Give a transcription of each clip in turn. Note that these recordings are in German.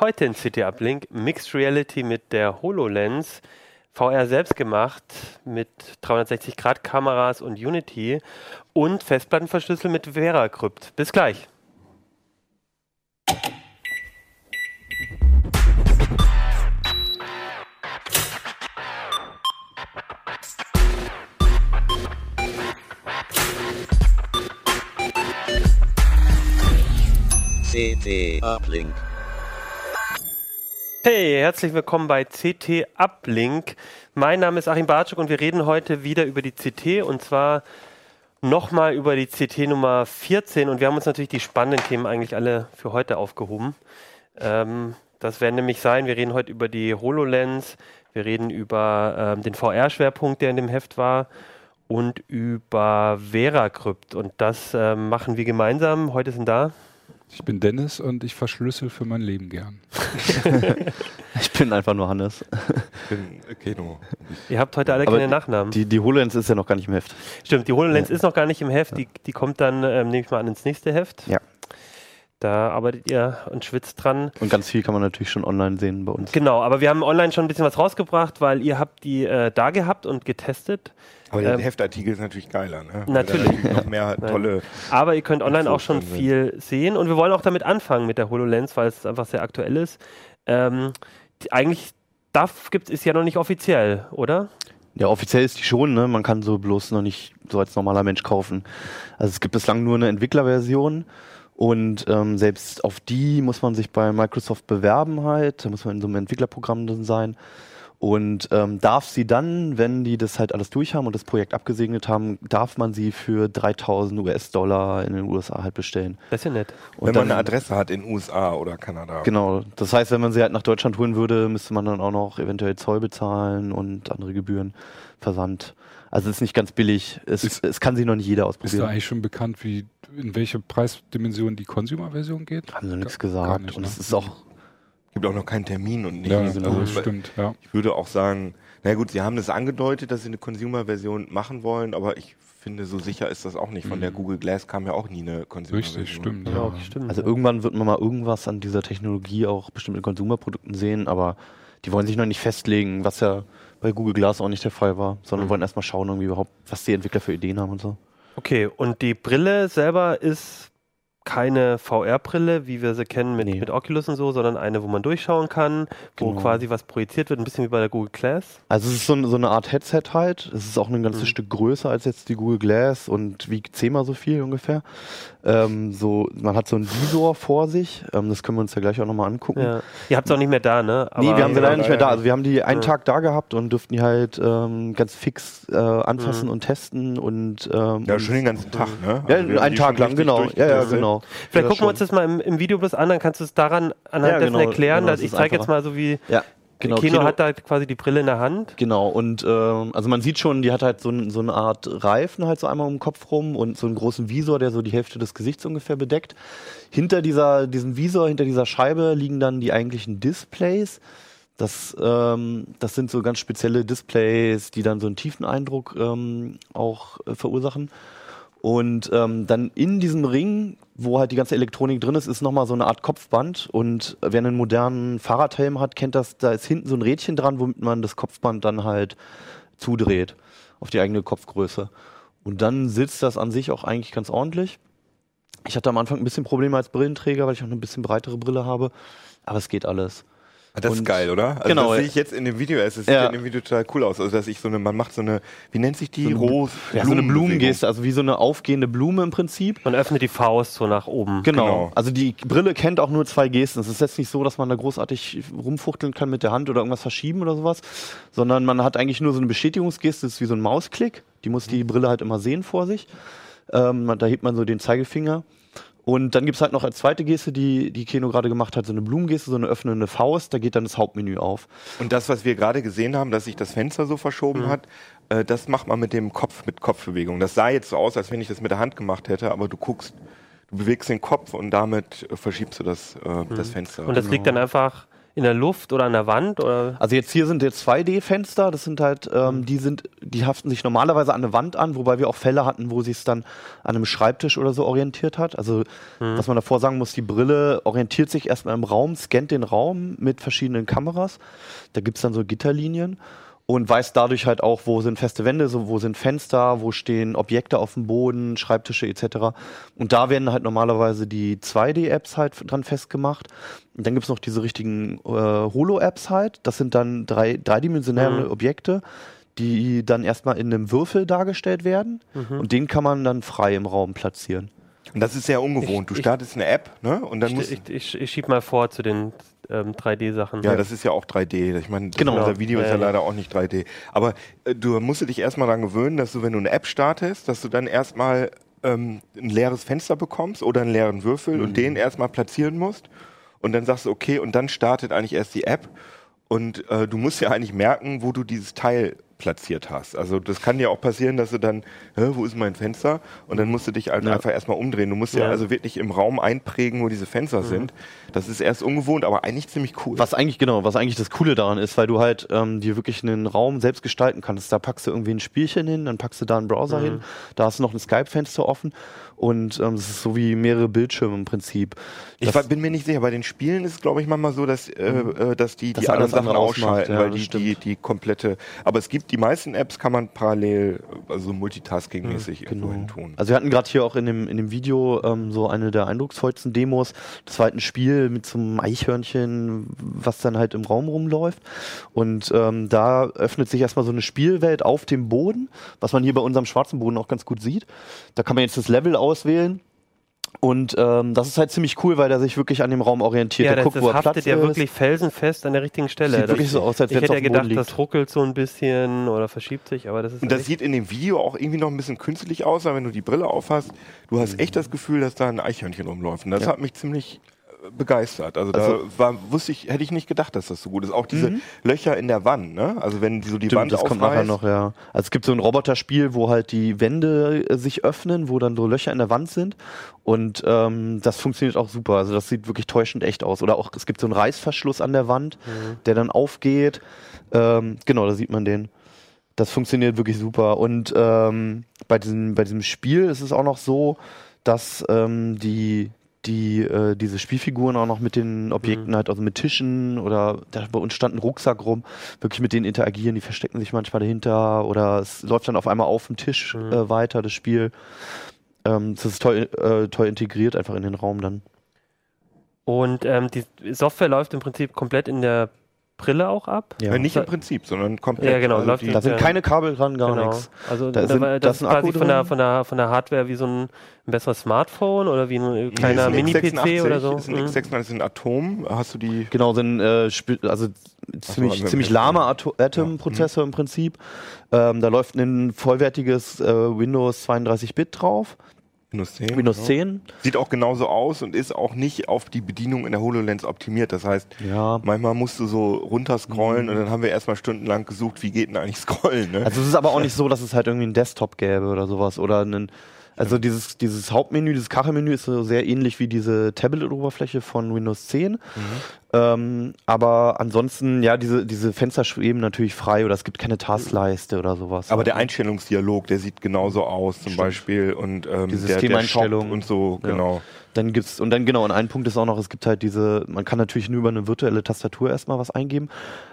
Heute in CT Uplink Mixed Reality mit der HoloLens, VR selbst gemacht mit 360 Grad Kameras und Unity und Festplattenverschlüssel mit VeraCrypt. Bis gleich. CT Uplink. Hey, herzlich willkommen bei CT Uplink. Mein Name ist Achim Bartschuk und wir reden heute wieder über die CT und zwar nochmal über die CT Nummer 14 und wir haben uns natürlich die spannenden Themen eigentlich alle für heute aufgehoben. Ähm, das werden nämlich sein, wir reden heute über die HoloLens, wir reden über ähm, den VR-Schwerpunkt, der in dem Heft war und über VeraCrypt und das ähm, machen wir gemeinsam. Heute sind da ich bin Dennis und ich verschlüssel für mein Leben gern. ich bin einfach nur Hannes. Ich bin Keno. Ihr habt heute alle Aber keine Nachnamen. Die, die HoloLens ist ja noch gar nicht im Heft. Stimmt, die HoloLens ja. ist noch gar nicht im Heft. Die, die kommt dann, ähm, nehme ich mal an, ins nächste Heft. Ja. Da arbeitet ihr und schwitzt dran. Und ganz viel kann man natürlich schon online sehen bei uns. Genau, aber wir haben online schon ein bisschen was rausgebracht, weil ihr habt die äh, da gehabt und getestet. Aber der ähm, Heftartikel ist natürlich geiler, ne? Natürlich. natürlich noch mehr tolle. Aber ihr könnt online auch schon viel sehen und wir wollen auch damit anfangen mit der HoloLens, weil es einfach sehr aktuell ist. Ähm, die, eigentlich DAF gibt es ja noch nicht offiziell, oder? Ja, offiziell ist die schon, ne? Man kann so bloß noch nicht so als normaler Mensch kaufen. Also es gibt bislang nur eine Entwicklerversion und ähm, selbst auf die muss man sich bei Microsoft bewerben halt. Da muss man in so einem Entwicklerprogramm drin sein. Und ähm, darf sie dann, wenn die das halt alles durch haben und das Projekt abgesegnet haben, darf man sie für 3000 US-Dollar in den USA halt bestellen. Das ist ja nett. Und wenn man eine Adresse hat in USA oder Kanada. Genau. Das heißt, wenn man sie halt nach Deutschland holen würde, müsste man dann auch noch eventuell Zoll bezahlen und andere Gebühren, Versand. Also es ist nicht ganz billig. Es, ist, es kann sich noch nicht jeder ausprobieren. Ist da eigentlich schon bekannt, wie in welche Preisdimension die Consumer-Version geht? Haben sie nichts gesagt. Nicht, und ne? es ist auch gibt auch noch keinen Termin und nicht. Ja, also das stimmt, ja. Ich würde auch sagen, na gut, sie haben das angedeutet, dass sie eine Consumer-Version machen wollen, aber ich finde, so sicher ist das auch nicht. Von mhm. der Google Glass kam ja auch nie eine Consumer-Version. Richtig, stimmt. Ja, ja. stimmt. Also irgendwann wird man mal irgendwas an dieser Technologie auch bestimmt in Consumer-Produkten sehen, aber die wollen sich noch nicht festlegen, was ja bei Google Glass auch nicht der Fall war, sondern mhm. wollen erstmal schauen, irgendwie überhaupt, was die Entwickler für Ideen haben und so. Okay, und die Brille selber ist keine VR-Brille, wie wir sie kennen mit, nee. mit Oculus und so, sondern eine, wo man durchschauen kann, wo genau. quasi was projiziert wird, ein bisschen wie bei der Google Glass. Also es ist so, so eine Art Headset halt. Es ist auch ein ganzes mhm. Stück größer als jetzt die Google Glass und wiegt zehnmal so viel ungefähr. Ähm, so, man hat so einen Visor vor sich. Ähm, das können wir uns ja gleich auch nochmal angucken. Ja. Ihr habt es auch nicht mehr da, ne? Aber nee, wir haben sie leider nicht mehr da. Also wir haben die einen ja. Tag da gehabt und dürften die halt ähm, ganz fix äh, anfassen mhm. und testen und ähm, ja, schon den ganzen Tag, ne? Also ja, einen Tag lang, genau. Ja, ja, genau. Vielleicht gucken wir uns das mal im, im Video bloß an, dann kannst du es daran anhand ja, dessen genau, erklären. Genau, ich zeige jetzt mal so wie. Ja. Genau, Kino, Kino, hat da quasi die Brille in der Hand. Genau, und ähm, also man sieht schon, die hat halt so, so eine Art Reifen halt so einmal um den Kopf rum und so einen großen Visor, der so die Hälfte des Gesichts ungefähr bedeckt. Hinter dieser, diesem Visor, hinter dieser Scheibe liegen dann die eigentlichen Displays. Das, ähm, das sind so ganz spezielle Displays, die dann so einen tiefen Eindruck ähm, auch äh, verursachen. Und ähm, dann in diesem Ring, wo halt die ganze Elektronik drin ist, ist nochmal so eine Art Kopfband. Und wer einen modernen Fahrradhelm hat, kennt das, da ist hinten so ein Rädchen dran, womit man das Kopfband dann halt zudreht auf die eigene Kopfgröße. Und dann sitzt das an sich auch eigentlich ganz ordentlich. Ich hatte am Anfang ein bisschen Probleme als Brillenträger, weil ich auch eine bisschen breitere Brille habe. Aber es geht alles. Ah, das und ist geil, oder? Also genau. Das sehe ich jetzt in dem Video Es sieht ja. in dem Video total cool aus. Also dass ich so eine, man macht so eine, wie nennt sich die? So Rose. Ja, so eine Blumengeste, also wie so eine aufgehende Blume im Prinzip. Man öffnet die Faust so nach oben. Genau. genau. Also die Brille kennt auch nur zwei Gesten. Es ist jetzt nicht so, dass man da großartig rumfuchteln kann mit der Hand oder irgendwas verschieben oder sowas, sondern man hat eigentlich nur so eine Bestätigungsgeste, das ist wie so ein Mausklick. Die muss die Brille halt immer sehen vor sich. Ähm, da hebt man so den Zeigefinger und dann gibt's halt noch als zweite Geste, die die Keno gerade gemacht hat, so eine Blumengeste, so eine öffnende Faust, da geht dann das Hauptmenü auf. Und das, was wir gerade gesehen haben, dass sich das Fenster so verschoben mhm. hat, äh, das macht man mit dem Kopf, mit Kopfbewegung. Das sah jetzt so aus, als wenn ich das mit der Hand gemacht hätte, aber du guckst, du bewegst den Kopf und damit äh, verschiebst du das, äh, mhm. das Fenster. Und das liegt dann einfach in der Luft oder an der Wand? Oder? Also jetzt hier sind jetzt 2D-Fenster, das sind halt, ähm, die sind, die haften sich normalerweise an eine Wand an, wobei wir auch Fälle hatten, wo sie es dann an einem Schreibtisch oder so orientiert hat. Also was man davor sagen muss, die Brille orientiert sich erstmal im Raum, scannt den Raum mit verschiedenen Kameras. Da gibt's dann so Gitterlinien und weiß dadurch halt auch, wo sind feste Wände, so, wo sind Fenster, wo stehen Objekte auf dem Boden, Schreibtische etc. Und da werden halt normalerweise die 2D-Apps halt dran festgemacht. Und dann gibt's noch diese richtigen äh, Holo-Apps halt. Das sind dann drei, dreidimensionale Mhm. Objekte, die dann erstmal in einem Würfel dargestellt werden. Mhm. Und den kann man dann frei im Raum platzieren. Und das ist sehr ungewohnt. Ich- du ich- startest eine App, ne? Und dann musst Ich, ich, ich, ich schieb mal vor zu den ähm, 3D-Sachen. Ja, das ist ja auch 3D. Ich meine, Genau. unser Video Ja, ist ja, ja. leider auch nicht 3D. Aber äh, du musst dich erstmal daran gewöhnen, dass du, wenn du eine App startest, dass du dann erstmal ähm, ein leeres Fenster bekommst oder einen leeren Würfel Mhm. und den erstmal platzieren musst. Und dann sagst du, okay, und dann startet eigentlich erst die App. Und äh, du musst ja eigentlich merken, wo du dieses Teil platziert hast. Also das kann dir auch passieren, dass du dann, wo ist mein Fenster? Und dann musst du dich halt Ja. einfach erstmal umdrehen. Du musst ja. Ja. also wirklich im Raum einprägen, wo diese Fenster sind. Das ist erst ungewohnt, aber eigentlich ziemlich cool. Was eigentlich, genau, was eigentlich das Coole daran ist, weil du halt ähm, dir wirklich einen Raum selbst gestalten kannst. Da packst du irgendwie ein Spielchen hin, dann packst du da einen Browser hin, da hast du noch ein Skype-Fenster offen und ähm, es ist so wie mehrere Bildschirme im Prinzip. Ich Das- war- bin mir nicht sicher. Bei den Spielen ist es, glaube ich, manchmal so, dass, äh, äh, dass die Dass die anderen Sachen ausschalten, ja, weil die, die, die komplette. Aber es gibt die meisten Apps, kann man parallel, also Multitasking-mäßig irgendwo hin tun. Also wir hatten gerade hier auch in dem, in dem Video ähm, so eine der eindrucksvollsten Demos. Das war halt ein Spiel mit so einem Eichhörnchen, was dann halt im Raum rumläuft. Und ähm, da öffnet sich erstmal so eine Spielwelt auf dem Boden, was man hier bei unserem schwarzen Boden auch ganz gut sieht. Da kann man jetzt das Level auswählen. Und ähm, das ist halt ziemlich cool, weil er sich wirklich an dem Raum orientiert. Ja, er das, guckt, das wo er haftet Platz ja ist. wirklich felsenfest an der richtigen Stelle. Sieht wirklich so aus, als ich hätte ja auf dem gedacht, Boden das liegt. ruckelt so ein bisschen oder verschiebt sich, aber das ist Und das sieht in dem Video auch irgendwie noch ein bisschen künstlich aus, weil wenn du die Brille aufhast, du hast echt das Gefühl, dass da ein Eichhörnchen rumläuft. Und das Ja. hat mich ziemlich begeistert. Also, Also- da war, wusste ich, hätte ich nicht gedacht, dass das so gut ist. Auch diese Löcher in der Wand, ne? Also wenn die so die Stimmt, Wand das kommt nachher noch, ja. Also es gibt so ein Roboterspiel, wo halt die Wände äh, sich öffnen, wo dann so Löcher in der Wand sind. Und ähm, das funktioniert auch super. Also das sieht wirklich täuschend echt aus. Oder auch, es gibt so einen Reißverschluss an der Wand, der dann aufgeht. Ähm, genau, da sieht man den. Das funktioniert wirklich super. Und ähm, bei, diesem, bei diesem Spiel ist es auch noch so, dass ähm, die, die äh, diese Spielfiguren auch noch mit den Objekten halt, also mit Tischen oder da bei uns stand ein Rucksack rum, wirklich mit denen interagieren, die verstecken sich manchmal dahinter oder es läuft dann auf einmal auf dem Tisch äh, weiter, das Spiel. Ähm, das ist toll, äh, toll integriert einfach in den Raum dann. Und ähm, die Software läuft im Prinzip komplett in der Brille auch ab. Ja, nicht im Prinzip, sondern komplett. Ja, genau, Also läuft die, Da sind Ja. keine Kabel dran, gar genau. nichts. Also Da da sind- war- da das ist quasi von der, von, der, von der Hardware wie so ein, ein besseres Smartphone oder wie ein kleiner Nee, Mini-PC X86, oder so. Ist ein Mhm. X86 ist ein Atom. Hast du die? Genau, sind äh, also ziemlich, wir ziemlich lahmer Ato- Atom-Prozessor im Prinzip. Ähm, da läuft ein vollwertiges äh, Windows 32-Bit drauf, Windows 10. Windows genau. 10. Sieht auch genauso aus und ist auch nicht auf die Bedienung in der HoloLens optimiert. Das heißt, Ja. manchmal musst du so runterscrollen und dann haben wir erstmal stundenlang gesucht, wie geht denn eigentlich scrollen. Ne? Also es ist aber auch nicht so, dass es halt irgendwie einen Desktop gäbe oder sowas oder einen also dieses, dieses Hauptmenü, dieses Kachelmenü ist so sehr ähnlich wie diese Tablet-Oberfläche von Windows 10. Ähm, aber ansonsten, ja, diese, diese Fenster schweben natürlich frei oder es gibt keine Taskleiste oder sowas. aber der Einstellungsdialog, der sieht genauso aus, zum Beispiel. Und ähm, Die Systemeinstellung. und so, Ja. genau. Dann gibt's, und dann genau, und ein Punkt ist auch noch, es gibt halt diese, man kann natürlich nur über eine virtuelle Tastatur erstmal was eingeben.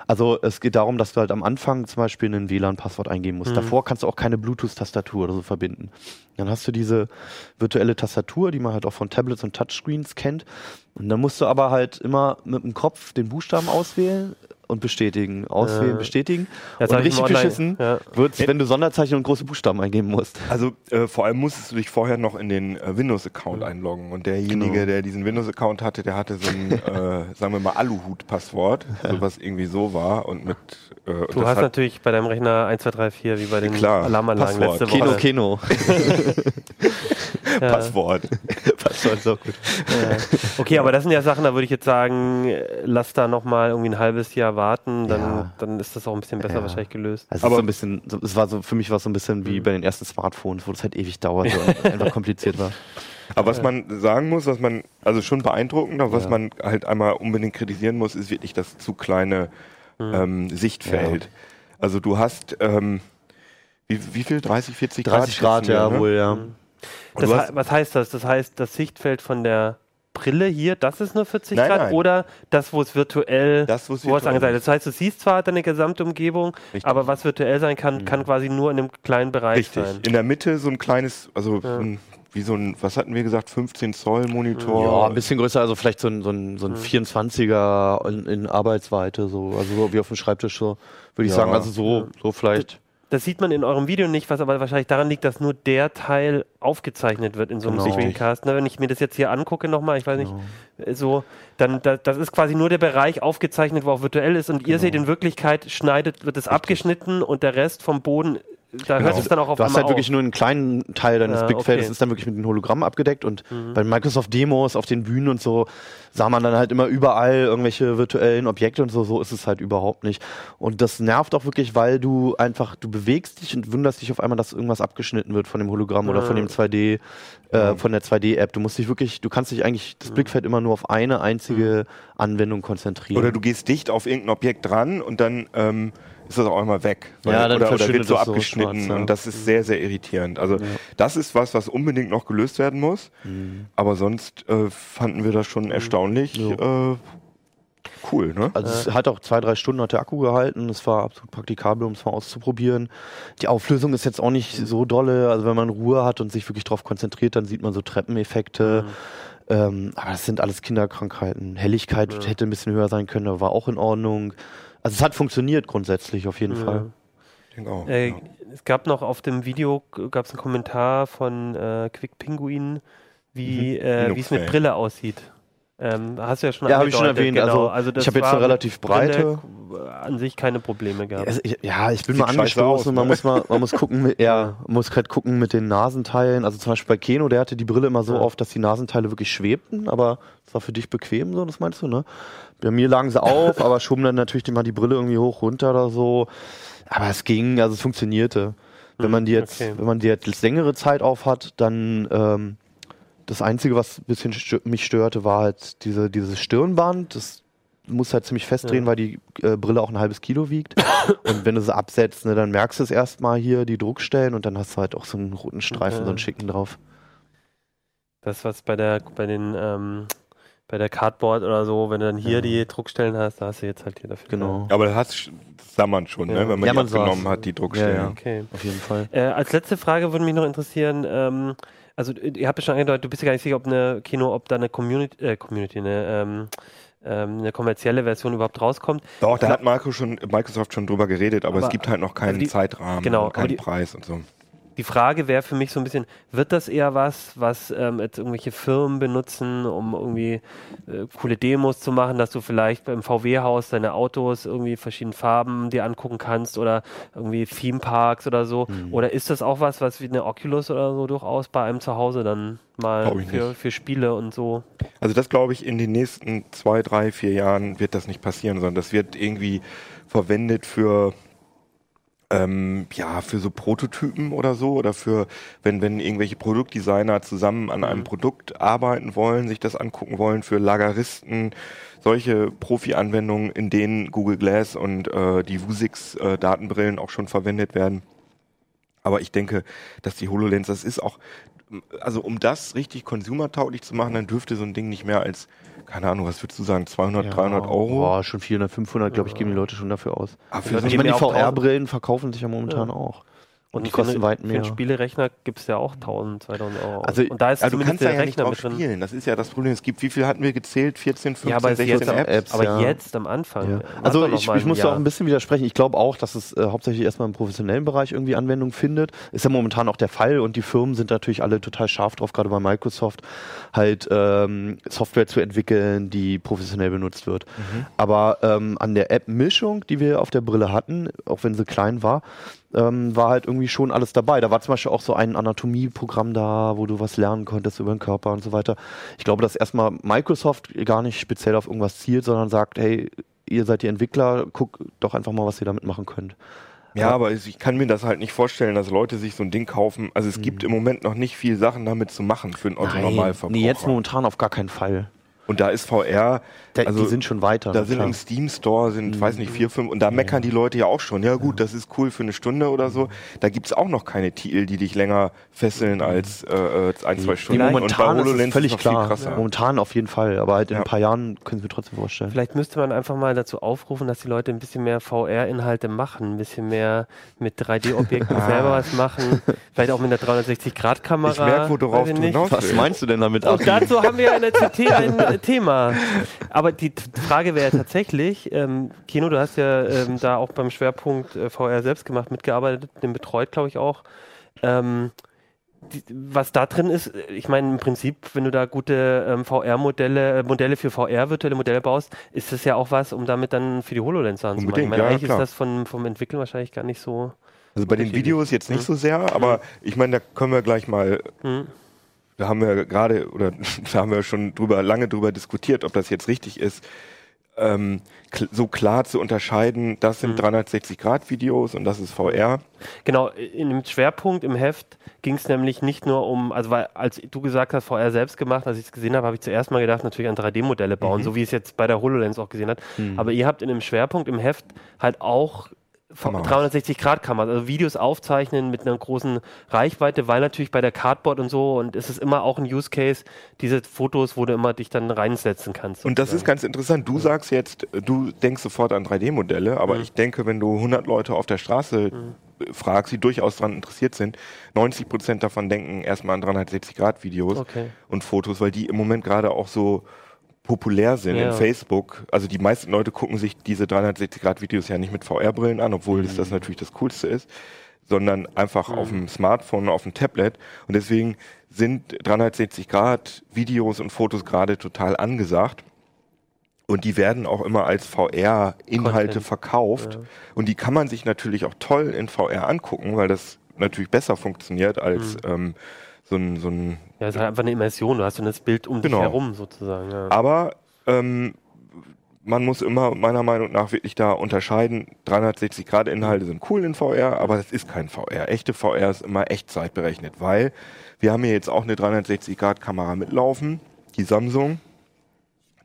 Also es geht darum, dass du halt am Anfang zum Beispiel ein WLAN-Passwort eingeben musst. Davor kannst du auch keine Bluetooth-Tastatur oder so verbinden. Dann hast du diese virtuelle Tastatur, die man halt auch von Tablets und Touchscreens kennt. Und dann musst du aber halt immer mit dem Kopf den Buchstaben auswählen und bestätigen. Auswählen, Äh. bestätigen. Jetzt und richtig beschissen ja. wird's, wenn du Sonderzeichen und große Buchstaben eingeben musst. Also äh, vor allem musstest du dich vorher noch in den äh, Windows-Account einloggen. Und derjenige, Genau. der diesen Windows-Account hatte, der hatte so ein, äh, sagen wir mal, Aluhut-Passwort, so was irgendwie so war. Und mit äh, und Du hast natürlich bei deinem Rechner 1, 2, 3, 4, wie bei den Klar, Alarmanlagen Passwort. letzte Keno, Woche. Keno. Ja. Passwort. Passwort, so gut. Ja. Okay, aber das sind ja Sachen, da würde ich jetzt sagen, äh, lass da nochmal irgendwie ein halbes Jahr warten, dann, Ja. dann ist das auch ein bisschen besser Ja. wahrscheinlich gelöst. Also Aber- so ein bisschen, so- es war so, für mich war es so ein bisschen wie bei den ersten Smartphones, wo das halt ewig dauert und einfach kompliziert war. Aber was man sagen muss, was man, also schon beeindruckend, aber was Ja. man halt einmal unbedingt kritisieren muss, ist wirklich das zu kleine Hm. ähm, Sichtfeld. Also du hast, ähm, wie, wie viel? 30, 40 Grad? 30 Grad, wir, ja, ne? wohl, ja. Hei- hast- was heißt das? Das heißt, das Sichtfeld von der Brille hier, das ist nur 40 Nein, Grad nein. oder das, wo es virtuell, Das, wo es virtuell angezeigt ist. ist. Das heißt, du siehst zwar deine gesamte Umgebung, Richtig. aber was virtuell sein kann, kann quasi nur in einem kleinen Bereich Richtig. sein. In der Mitte so ein kleines, also Ja. ein, wie so ein, was hatten wir gesagt, 15 Zoll Monitor. Ja, ein bisschen größer, also vielleicht so ein, so ein, so ein 24er in, in Arbeitsweite, so, also so wie auf dem Schreibtisch, so, würde ich Ja. sagen. Also so, so vielleicht. Das sieht man in eurem Video nicht, was aber wahrscheinlich daran liegt, dass nur der Teil aufgezeichnet wird in so einem Genau. Screencast. Ne, wenn ich mir das jetzt hier angucke nochmal, ich weiß nicht, Genau. äh, so, dann da, das ist quasi nur der Bereich aufgezeichnet, wo auch virtuell ist. Und ihr Genau. seht in Wirklichkeit, schneidet, wird es abgeschnitten und der Rest vom Boden, da hört es dann auch auf Du hast halt wirklich auf. nur einen kleinen Teil deines Ja, Blickfeldes, okay. ist dann wirklich mit den Hologrammen abgedeckt und Mhm. bei Microsoft Demos auf den Bühnen und so sah man dann halt immer überall irgendwelche virtuellen Objekte und so, so ist es halt überhaupt nicht. Und das nervt auch wirklich, weil du einfach, du bewegst dich und wunderst dich auf einmal, dass irgendwas abgeschnitten wird von dem Hologramm oder von dem 2D, äh, von der 2D-App. Du musst dich wirklich, du kannst dich eigentlich das Blickfeld immer nur auf eine einzige Anwendung konzentrieren. Oder du gehst dicht auf irgendein Objekt dran und dann ähm, ist das auch einmal weg. Ja, dann oder, oder verschwindet wird so das so abgeschnitten schwarz, ja. und das ist sehr, sehr irritierend. Also das ist was, was unbedingt noch gelöst werden muss. Mhm. Aber sonst äh, fanden wir das schon erstaunlich äh, cool, ne? Also es hat auch zwei, drei Stunden hat der Akku gehalten. Es war absolut praktikabel, um es mal auszuprobieren. Die Auflösung ist jetzt auch nicht so dolle. Also wenn man Ruhe hat und sich wirklich darauf konzentriert, dann sieht man so Treppeneffekte. Ähm, aber das sind alles Kinderkrankheiten. Helligkeit Ja. hätte ein bisschen höher sein können, aber war auch in Ordnung. Also es hat funktioniert grundsätzlich auf jeden Ja. Fall. Ich denke auch. Äh, ja. Es gab noch auf dem Video gab es einen Kommentar von äh, Quick Pinguin, wie Mhm. äh, es mit. Brille aussieht. Ähm, hast du ja schon Ja, habe ich schon erwähnt. Genau. Also, das ich habe jetzt war eine relativ breite. an sich keine Probleme gehabt. Also ich, ja, ich bin Sieht mal angestoßen. aus, man ne? muss mal, man muss gucken, mit, ja, man muss halt gucken mit den Nasenteilen. Also zum Beispiel bei Keno, der hatte die Brille immer so Ja. auf, dass die Nasenteile wirklich schwebten, aber es war für dich bequem, so, das meinst du, ne? Bei mir lagen sie auf, aber schoben dann natürlich mal die Brille irgendwie hoch, runter oder so. Aber es ging, also es funktionierte. Wenn man die jetzt, okay. wenn man die jetzt längere Zeit auf hat, dann ähm, das Einzige, was ein bisschen stö mich störte, war halt diese, dieses Stirnband. Das muss halt ziemlich festdrehen, Ja. weil die äh, Brille auch ein halbes Kilo wiegt. und wenn du sie absetzt, ne, dann merkst du es erstmal hier, die Druckstellen, und dann hast du halt auch so einen roten Streifen, Okay. so einen schicken drauf. Das, was bei der, bei den, ähm, bei der Cardboard oder so, wenn du dann hier Ja. die Druckstellen hast, da hast du jetzt halt hier dafür. Genau. Aber das, sah man schon, Ja. ne? wenn man Ja, die man abgenommen hat, die Druckstellen. Ja, ja. Okay. Auf jeden Fall. Äh, als letzte Frage würde mich noch interessieren, ähm, also äh, ihr habt ja schon angedeutet, du bist ja gar nicht sicher, ob eine Kino, ob da eine Community, äh, Community, eine, ähm, ähm, eine kommerzielle Version überhaupt rauskommt. Doch, da hat Marco schon, Microsoft schon drüber geredet, aber, Aber- es gibt halt noch keinen also die- Zeitrahmen genau, keinen die- Preis und so. Die Frage wäre für mich so ein bisschen, wird das eher was, was ähm, jetzt irgendwelche Firmen benutzen, um irgendwie äh, coole Demos zu machen, dass du vielleicht beim VW-Haus deine Autos irgendwie verschiedene Farben dir angucken kannst oder irgendwie Themeparks oder so? Mhm. Oder ist das auch was, was wie eine Oculus oder so durchaus bei einem zu Hause dann mal für, für Spiele und so? Also das glaube ich, in den nächsten zwei, drei, vier Jahren wird das nicht passieren, sondern das wird irgendwie verwendet für ähm, ja, für so Prototypen oder so oder für, wenn, wenn irgendwelche Produktdesigner zusammen an einem Mhm. Produkt arbeiten wollen, sich das angucken wollen, für Lageristen, solche Profi-Anwendungen, in denen Google Glass und äh, die Vuzix äh, Datenbrillen auch schon verwendet werden. Aber ich denke, dass die HoloLens, das ist auch, also um das richtig consumertauglich zu machen, dann dürfte so ein Ding nicht mehr als, keine Ahnung, was würdest du sagen, 200, 300 Euro? Boah, schon 400, 500, glaube ich, geben die Leute schon dafür aus. Ah, für Ja, Ich meine, ja die VR-Brillen verkaufen sich ja momentan Ja. auch. Und, die für kosten weit Für mehr. einen Spielerechner gibt es ja auch 1000, 2000 Euro. Also- und da ist also du zumindest kannst der ja nicht Rechner drauf mit drin. spielen. Das ist ja das Problem. Es gibt, wie viel hatten wir gezählt? 14, 15, Ja, aber, 16 jetzt, am, Apps? Apps, aber ja. jetzt am Anfang. Ja. Also ich, ich muss da auch ein bisschen widersprechen. Ich glaube auch, dass es äh, hauptsächlich erstmal im professionellen Bereich irgendwie Anwendung findet. Ist ja momentan auch der Fall und die Firmen sind natürlich alle total scharf drauf, gerade bei Microsoft, halt ähm, Software zu entwickeln, die professionell benutzt wird. Mhm. Aber ähm, an der App-Mischung, die wir auf der Brille hatten, auch wenn sie klein war, ähm, war halt irgendwie schon alles dabei. Da war zum Beispiel auch so ein Anatomieprogramm da, wo du was lernen konntest über den Körper und so weiter. Ich glaube, dass erstmal Microsoft gar nicht speziell auf irgendwas zielt, sondern sagt, hey, ihr seid die Entwickler, guckt doch einfach mal, was ihr damit machen könnt. Ja, aber ich kann mir das halt nicht vorstellen, dass Leute sich so ein Ding kaufen. Also es gibt im Moment noch nicht viel Sachen damit zu machen für einen Otto-Normalverbraucher. nee, jetzt momentan auf gar keinen Fall. Und da ist VR, Da, also die sind schon weiter. da sind klar. im Steam Store sind, weiß nicht, vier, fünf, und da meckern die Leute ja auch schon. Ja gut, das ist cool für eine Stunde oder so. Da gibt's auch noch keine Titel, die dich länger fesseln als äh, äh, ein, zwei Nee, Stunden. und bei momentan ist es völlig viel klar. krasser. Momentan auf jeden Fall, aber halt in Ja. ein paar Jahren können Sie mir trotzdem vorstellen. Vielleicht müsste man einfach mal dazu aufrufen, dass die Leute ein bisschen mehr VR-Inhalte machen, ein bisschen mehr mit 3D-Objekten selber was machen, vielleicht auch mit einer 360-Grad-Kamera. Ich merk, wo du hinaus Was meinst du denn damit? Und dazu haben wir in der CT ein äh, Thema. Aber die Frage wäre tatsächlich, ähm, Kino, du hast ja ähm, da auch beim Schwerpunkt äh, VR selbst gemacht, mitgearbeitet, den betreut, glaube ich, auch. Ähm, die, was da drin ist, äh, ich meine, im Prinzip, wenn du da gute ähm, VR-Modelle, äh, Modelle für VR, virtuelle Modelle baust, ist das ja auch was, um damit dann für die HoloLens Sachen zu machen. Ich Unbedingt, meine, ja, eigentlich klar. ist das von, vom Entwickeln wahrscheinlich gar nicht so. Also bei den. Videos jetzt nicht so sehr, aber ich meine, da können wir gleich mal, Hm. Da haben wir gerade, oder da haben wir schon drüber, lange drüber diskutiert, ob das jetzt richtig ist, ähm, kl so klar zu unterscheiden, das sind 360-Grad-Videos und das ist VR. Genau, in dem Schwerpunkt im Heft ging es nämlich nicht nur um, also weil als du gesagt hast, VR selbst gemacht, als ich es gesehen habe, habe ich zuerst mal gedacht, natürlich an 3D-Modelle bauen, so wie es jetzt bei der HoloLens auch gesehen habe. Aber ihr habt in dem Schwerpunkt im Heft halt auch Kameras. 360-Grad-Kameras, also Videos aufzeichnen mit einer großen Reichweite, weil natürlich bei der Cardboard und so und es ist immer auch ein Use Case, diese Fotos, wo du immer dich dann reinsetzen kannst. Und das ist ganz interessant. Du sagst jetzt, du denkst sofort an 3D-Modelle, aber Mhm. ich denke, wenn du 100 Leute auf der Straße äh, fragst, die durchaus daran interessiert sind, 90 Prozent davon denken erstmal an 360-Grad-Videos Okay. und Fotos, weil die im Moment gerade auch so populär sind Ja. in Facebook. Also die meisten Leute gucken sich diese 360-Grad-Videos ja nicht mit VR-Brillen an, obwohl das, das natürlich das Coolste ist, sondern einfach auf dem Smartphone, auf dem Tablet. Und deswegen sind 360-Grad-Videos und Fotos gerade total angesagt. Und die werden auch immer als VR-Inhalte verkauft. Und die kann man sich natürlich auch toll in VR angucken, weil das natürlich besser funktioniert als ähm, so ein, so ein Ja, es ist halt einfach eine Immersion, du hast dann das Bild um Genau. dich herum sozusagen. Ja. Aber ähm, man muss immer meiner Meinung nach wirklich da unterscheiden. 360-Grad-Inhalte sind cool in VR, aber das ist kein VR. Echte VR ist immer Echtzeit berechnet, weil wir haben hier jetzt auch eine 360-Grad-Kamera mitlaufen, die Samsung.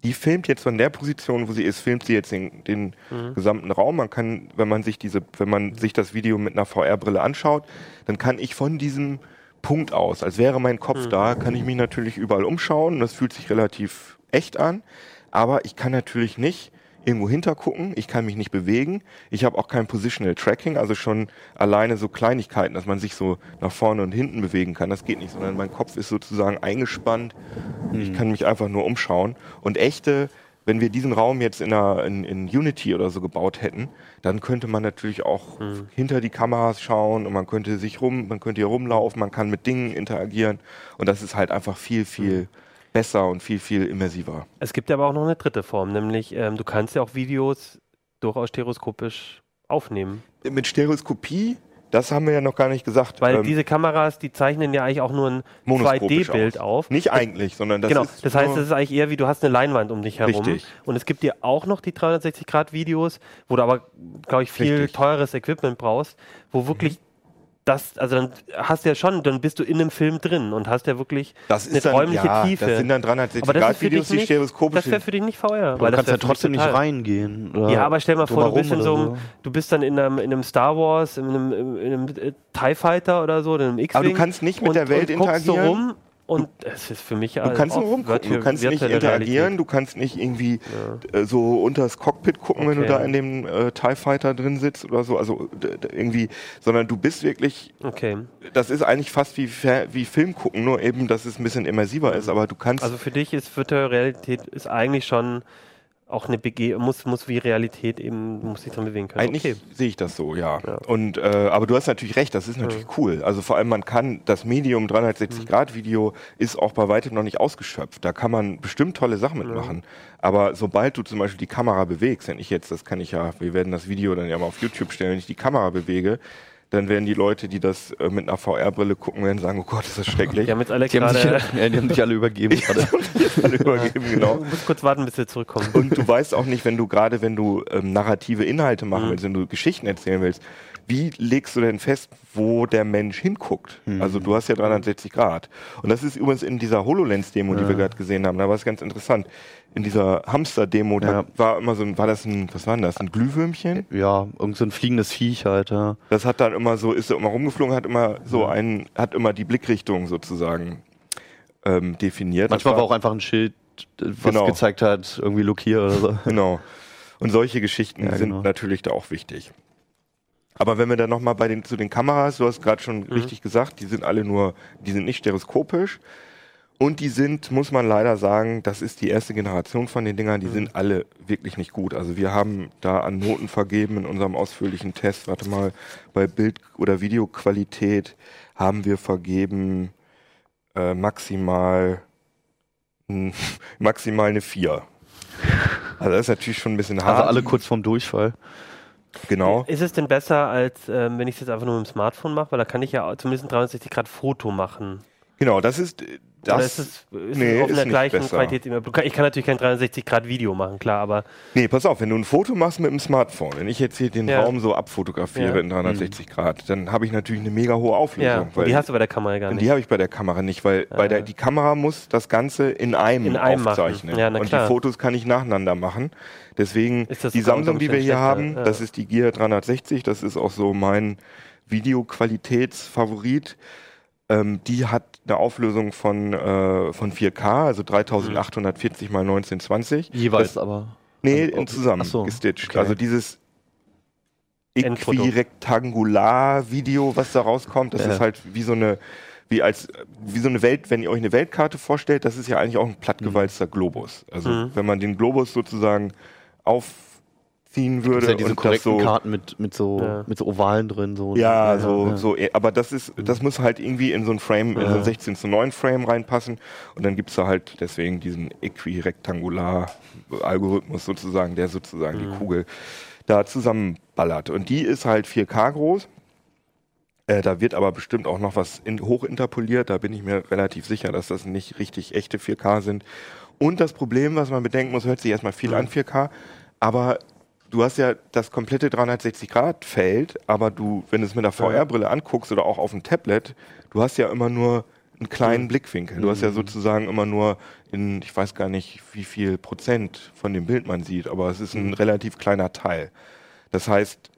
Die filmt jetzt von der Position, wo sie ist, filmt sie jetzt den, den gesamten Raum. Man kann, wenn man sich diese, wenn man sich das Video mit einer VR-Brille anschaut, dann kann ich von diesem Punkt aus, als wäre mein Kopf da, kann ich mich natürlich überall umschauen. Das fühlt sich relativ echt an. Aber ich kann natürlich nicht irgendwo hintergucken, ich kann mich nicht bewegen, ich habe auch kein Positional Tracking, also schon alleine so Kleinigkeiten, dass man sich so nach vorne und hinten bewegen kann, das geht nicht, sondern mein Kopf ist sozusagen eingespannt, ich kann mich einfach nur umschauen. Und echte, wenn wir diesen Raum jetzt in, einer, in, in Unity oder so gebaut hätten, dann könnte man natürlich auch hinter die Kameras schauen und man könnte sich rum, man könnte hier rumlaufen, man kann mit Dingen interagieren und das ist halt einfach viel, viel besser und viel, viel immersiver. Es gibt aber auch noch eine dritte Form, nämlich ähm, du kannst ja auch Videos durchaus stereoskopisch aufnehmen. Mit Stereoskopie, das haben wir ja noch gar nicht gesagt. Weil ähm, diese Kameras, die zeichnen ja eigentlich auch nur ein monoskopisch 2D-Bild aus. auf. Nicht eigentlich, sondern das genau, ist das heißt, es ist eigentlich eher wie du hast eine Leinwand um dich herum. Richtig. Und es gibt dir auch noch die 360-Grad-Videos, wo du aber, glaube ich, viel Richtig. Mhm. teures Equipment brauchst, wo wirklich das, also dann hast du ja schon, dann bist du in einem Film drin und hast ja wirklich das eine dann, räumliche ja, Tiefe. Das sind dann 360 aber das Grad ist für Videos, die stereoskopisch das wäre für dich nicht VR. Weil du kannst ja trotzdem nicht reingehen. Oder Ja, aber stell mal vor, du bist in so einem, du bist dann in einem, in einem Star Wars, in einem, in einem äh, TIE Fighter oder so, in einem X-Wing. Aber du kannst nicht mit und, der Welt und guckst so interagieren. rum und es ist für mich Du kannst nur rumgucken, du kannst nicht interagieren, du kannst nicht irgendwie äh, so unter das Cockpit gucken, wenn du Okay. da in dem äh, TIE Fighter drin sitzt oder so, also irgendwie, sondern du bist wirklich, Okay. das ist eigentlich fast wie, wie Film gucken, nur eben, dass es ein bisschen immersiver ist, aber du kannst, Also für dich ist virtuelle Realität ist eigentlich schon auch eine BG, muss, muss wie Realität eben, muss sich dran bewegen können. Eigentlich Okay. sehe ich das so, ja. Ja. Und äh, aber du hast natürlich recht, das ist natürlich cool. Also vor allem man kann das Medium 360 Grad Video ist auch bei weitem noch nicht ausgeschöpft. Da kann man bestimmt tolle Sachen mitmachen. Aber sobald du zum Beispiel die Kamera bewegst, wenn ich jetzt, das kann ich ja, wir werden das Video dann ja mal auf YouTube stellen, wenn ich die Kamera bewege, dann werden die Leute, die das äh, mit einer VR-Brille gucken, werden sagen, oh Gott, ist das schrecklich. Die haben jetzt alle Die haben, sich, gerade. ja, die haben sich alle übergeben gerade. alle übergeben, genau. Du musst kurz warten, bis wir zurückkommen. Und du weißt auch nicht, wenn du gerade, wenn du ähm, narrative Inhalte machen Mhm. willst, wenn du Geschichten erzählen willst, wie legst du denn fest, wo der Mensch hinguckt? Mhm. Also du hast ja 360 Grad. Und das ist übrigens in dieser HoloLens-Demo, die wir gerade gesehen haben, da war es ganz interessant. In dieser Hamster-Demo, da Ja. war immer so ein, war das ein, was war denn das, ein Glühwürmchen? Ja, irgend so ein fliegendes Viech halt, ja. Das hat dann immer so, ist so immer rumgeflogen, hat immer so einen, hat immer die Blickrichtung sozusagen ähm, definiert. Manchmal Das war auch einfach ein Schild, was Genau. gezeigt hat, irgendwie Look hier oder so. Genau. Und solche Geschichten Ja, sind genau. natürlich da auch wichtig. Aber wenn wir dann nochmal bei den, zu den Kameras, du hast gerade schon richtig gesagt, die sind alle nur, die sind nicht stereoskopisch. Und die sind, muss man leider sagen, das ist die erste Generation von den Dingern, die sind alle wirklich nicht gut. Also wir haben da an Noten vergeben in unserem ausführlichen Test, warte mal, bei Bild- oder Videoqualität haben wir vergeben äh, maximal, maximal eine 4. Also das ist natürlich schon ein bisschen hart. Also alle kurz vorm Durchfall. Genau. Ist es denn besser, als ähm, wenn ich es jetzt einfach nur mit dem Smartphone mache? Weil da kann ich ja zumindest ein 360 Grad Foto machen. Genau, das ist Oder das. ist es, ist nee, auf ist nicht gleichen besser. Qualität? Ich kann natürlich kein 360 Grad Video machen, klar, aber Nee, pass auf, wenn du ein Foto machst mit dem Smartphone, wenn ich jetzt hier den Ja. Raum so abfotografiere Ja. in 360 Grad, dann habe ich natürlich eine mega hohe Auflösung. ja, und die hast du bei der Kamera gar und nicht. die habe ich bei der Kamera nicht, weil bei der, die Kamera muss das Ganze in einem, In einem aufzeichnen. Ja, na und die Fotos kann ich nacheinander machen. Deswegen, die Samsung, die wir hier haben, das ist die Gear 360, das ist auch so mein Videoqualitätsfavorit. Ähm, die hat eine Auflösung von, äh, von 4K, also 3840 mal 1920. Jeweils Das, aber. nee, Also, in zusammen so, gestitcht. okay. Also dieses Endprodukt. Äquirektangular-Video, was da rauskommt, das Ja. ist halt wie so eine wie als wie so eine Welt, wenn ihr euch eine Weltkarte vorstellt, das ist ja eigentlich auch ein plattgewalzter Globus. Also Mhm. wenn man den Globus sozusagen aufziehen Das würde ja diese und das korrekten so Karten mit, mit, so, Ja. mit so Ovalen drin. So, ja, so, ja. so, eh, aber das ist, das muss halt irgendwie in so ein Frame, in so ein Ja. 16 zu 9 Frame reinpassen und dann gibt's da halt deswegen diesen Äquirektangular-Algorithmus sozusagen, der sozusagen die Kugel da zusammenballert. Und die ist halt 4K groß. Äh, da wird aber bestimmt auch noch was in, hochinterpoliert. Da bin ich mir relativ sicher, dass das nicht richtig echte 4K sind. Und das Problem, was man bedenken muss, hört sich erstmal viel an 4K, aber du hast ja das komplette 360-Grad-Feld, aber du, wenn du es mit der VR-Brille anguckst oder auch auf dem Tablet, du hast ja immer nur einen kleinen Blickwinkel. Du hast ja sozusagen immer nur in, ich weiß gar nicht, wie viel Prozent von dem Bild man sieht, aber es ist ein relativ kleiner Teil. Das heißt,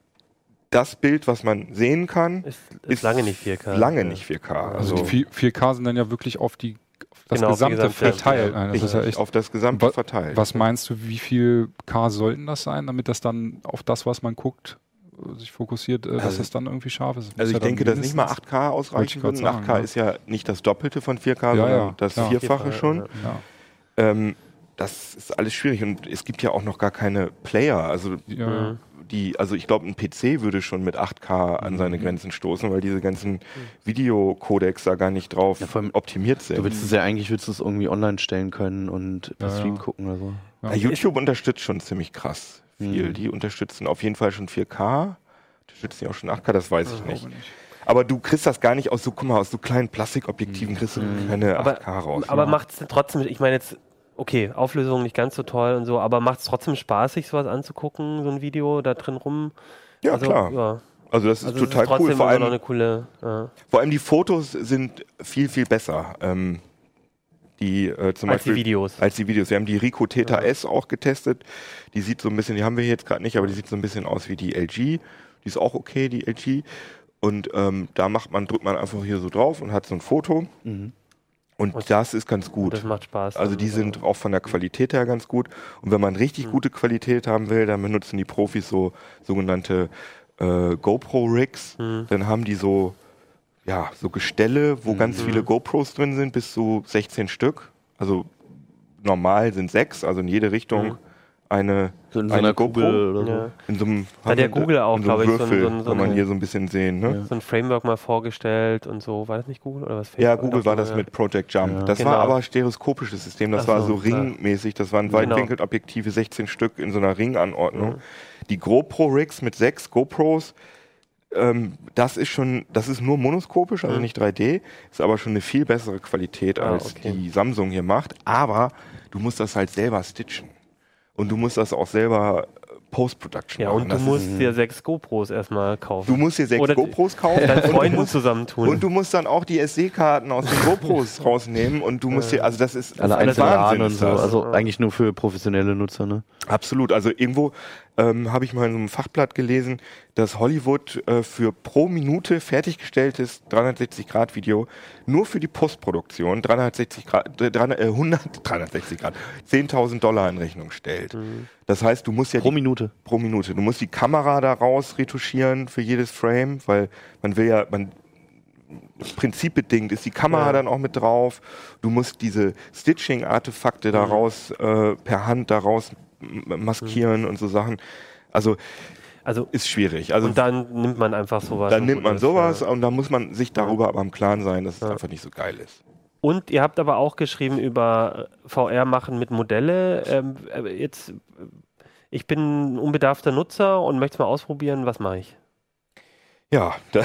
das Bild, was man sehen kann, Ist, ist, lange nicht 4K. Lange Ja. nicht 4K. Also Also die 4, 4K sind dann ja wirklich auf die das Genau, gesamte gesamte- verteilt. ja, das ist ja echt. auf das gesamte verteilt. Was meinst du, wie viel K sollten das sein, damit das dann auf das, was man guckt, äh, sich fokussiert, äh, dass Also- das dann irgendwie scharf ist? Das Also ja ich dann denke, dass nicht mal mindestens- 8K Wollte ausreichen ich würde. grad 8K sagen, ja. ist ja nicht das Doppelte von 4K, Ja, sondern ja, das klar. Vierfache schon. ja. Ja. Ähm, das ist alles schwierig und es gibt ja auch noch gar keine Player. Also Ja, Mhm. Die, also ich glaube, ein PC würde schon mit 8K an Mhm. seine Grenzen stoßen, weil diese ganzen Videocodecs da gar nicht drauf Ja, allem, optimiert sind. Du willst es ja eigentlich willst du es irgendwie online stellen können und per Ja, ja. Stream gucken oder so. Ja, YouTube unterstützt schon ziemlich krass viel. Mhm. Die unterstützen auf jeden Fall schon 4K. Unterstützen die auch schon 8K, das weiß ich nicht. nicht. Aber du kriegst das gar nicht aus so, guck mal, aus so kleinen Plastikobjektiven kriegst du keine Aber, 8K raus. aber Ja. macht es trotzdem, ich meine jetzt, okay, Auflösung nicht ganz so toll und so, aber macht es trotzdem Spaß, sich sowas anzugucken, so ein Video da drin rum? ja, also, klar. Ja. Also das ist Also total trotzdem cool. Vor allem, eine coole, ja. vor allem die Fotos sind viel, viel besser. Ähm, die äh, zum als die Beispiel Videos. als die Videos. Wir haben die Ricoh Theta S auch getestet. Die sieht so ein bisschen, die haben wir jetzt gerade nicht, aber die sieht so ein bisschen aus wie die LG. Die ist auch okay, die LG. Und ähm, da macht man, drückt man einfach hier so drauf und hat so ein Foto. Mhm. Und Und- das ist ganz gut. Das macht Spaß. Also die Ja. sind auch von der Qualität her ganz gut. Und wenn man richtig Mhm. gute Qualität haben will, dann benutzen die Profis so sogenannte äh, GoPro-Rigs. Mhm. Dann haben die so, ja, so Gestelle, wo ganz viele GoPros drin sind, bis zu 16 Stück. Also normal sind sechs, also in jede Richtung Mhm. Eine, So in so eine einer Kugel oder so. Ja. In so einem, Hat der Google auch, in so einem glaub ich, so ein- so ein- so kann man hier so ein bisschen sehen. Ne? So ein Framework mal vorgestellt und so. War das nicht Google oder was? Ja? Google war das Ja. mit Project Jump. Ja. Das Genau. war aber stereoskopisches System. Das Ach war so, so ja. ringmäßig. Das waren Genau. Weitwinkelobjektive, 16 Stück in so einer Ringanordnung. Die GoPro-Rigs mit sechs GoPros, ähm, das ist schon, das ist nur monoskopisch, also Mhm. nicht 3D, ist aber schon eine viel bessere Qualität, Ah, als okay. die Samsung hier macht. Aber du musst das halt selber stitchen. Und du musst das auch selber äh, Post-Production Ja, machen. und du Das musst dir sechs GoPros erstmal kaufen. Du musst dir sechs Oder GoPros kaufen deinen und du, Freunden zusammentun. und du musst dann auch die SD-Karten aus den GoPros rausnehmen und du musst dir, also das ist Alle das ist einzeln Wahnsinn und ist so. das. Also eigentlich nur für professionelle Nutzer, ne? Absolut. Also irgendwo ähm, habe ich mal in so einem Fachblatt gelesen, dass Hollywood äh, für pro Minute fertiggestelltes 360-Grad-Video nur für die Postproduktion 360 Grad, äh, 300, äh, 100, 360 Grad, 10.000 Dollar in Rechnung stellt. Das heißt, du musst ja Pro die, Minute. pro Minute, du musst die Kamera daraus retuschieren für jedes Frame, weil man will ja, man prinzipbedingt ist die Kamera Ja. dann auch mit drauf. Du musst diese Stitching-Artefakte daraus äh, per Hand daraus maskieren und so Sachen. Also also, ist schwierig. Also und dann nimmt man einfach sowas. dann nimmt man sowas ja. und da muss man sich darüber aber im Klaren sein, dass es Ja. einfach nicht so geil ist. Und ihr habt aber auch geschrieben über VR machen mit Modelle. Ähm, äh, jetzt, äh, ich bin ein unbedarfter Nutzer und möchte es mal ausprobieren. Was mache ich? Ja, da,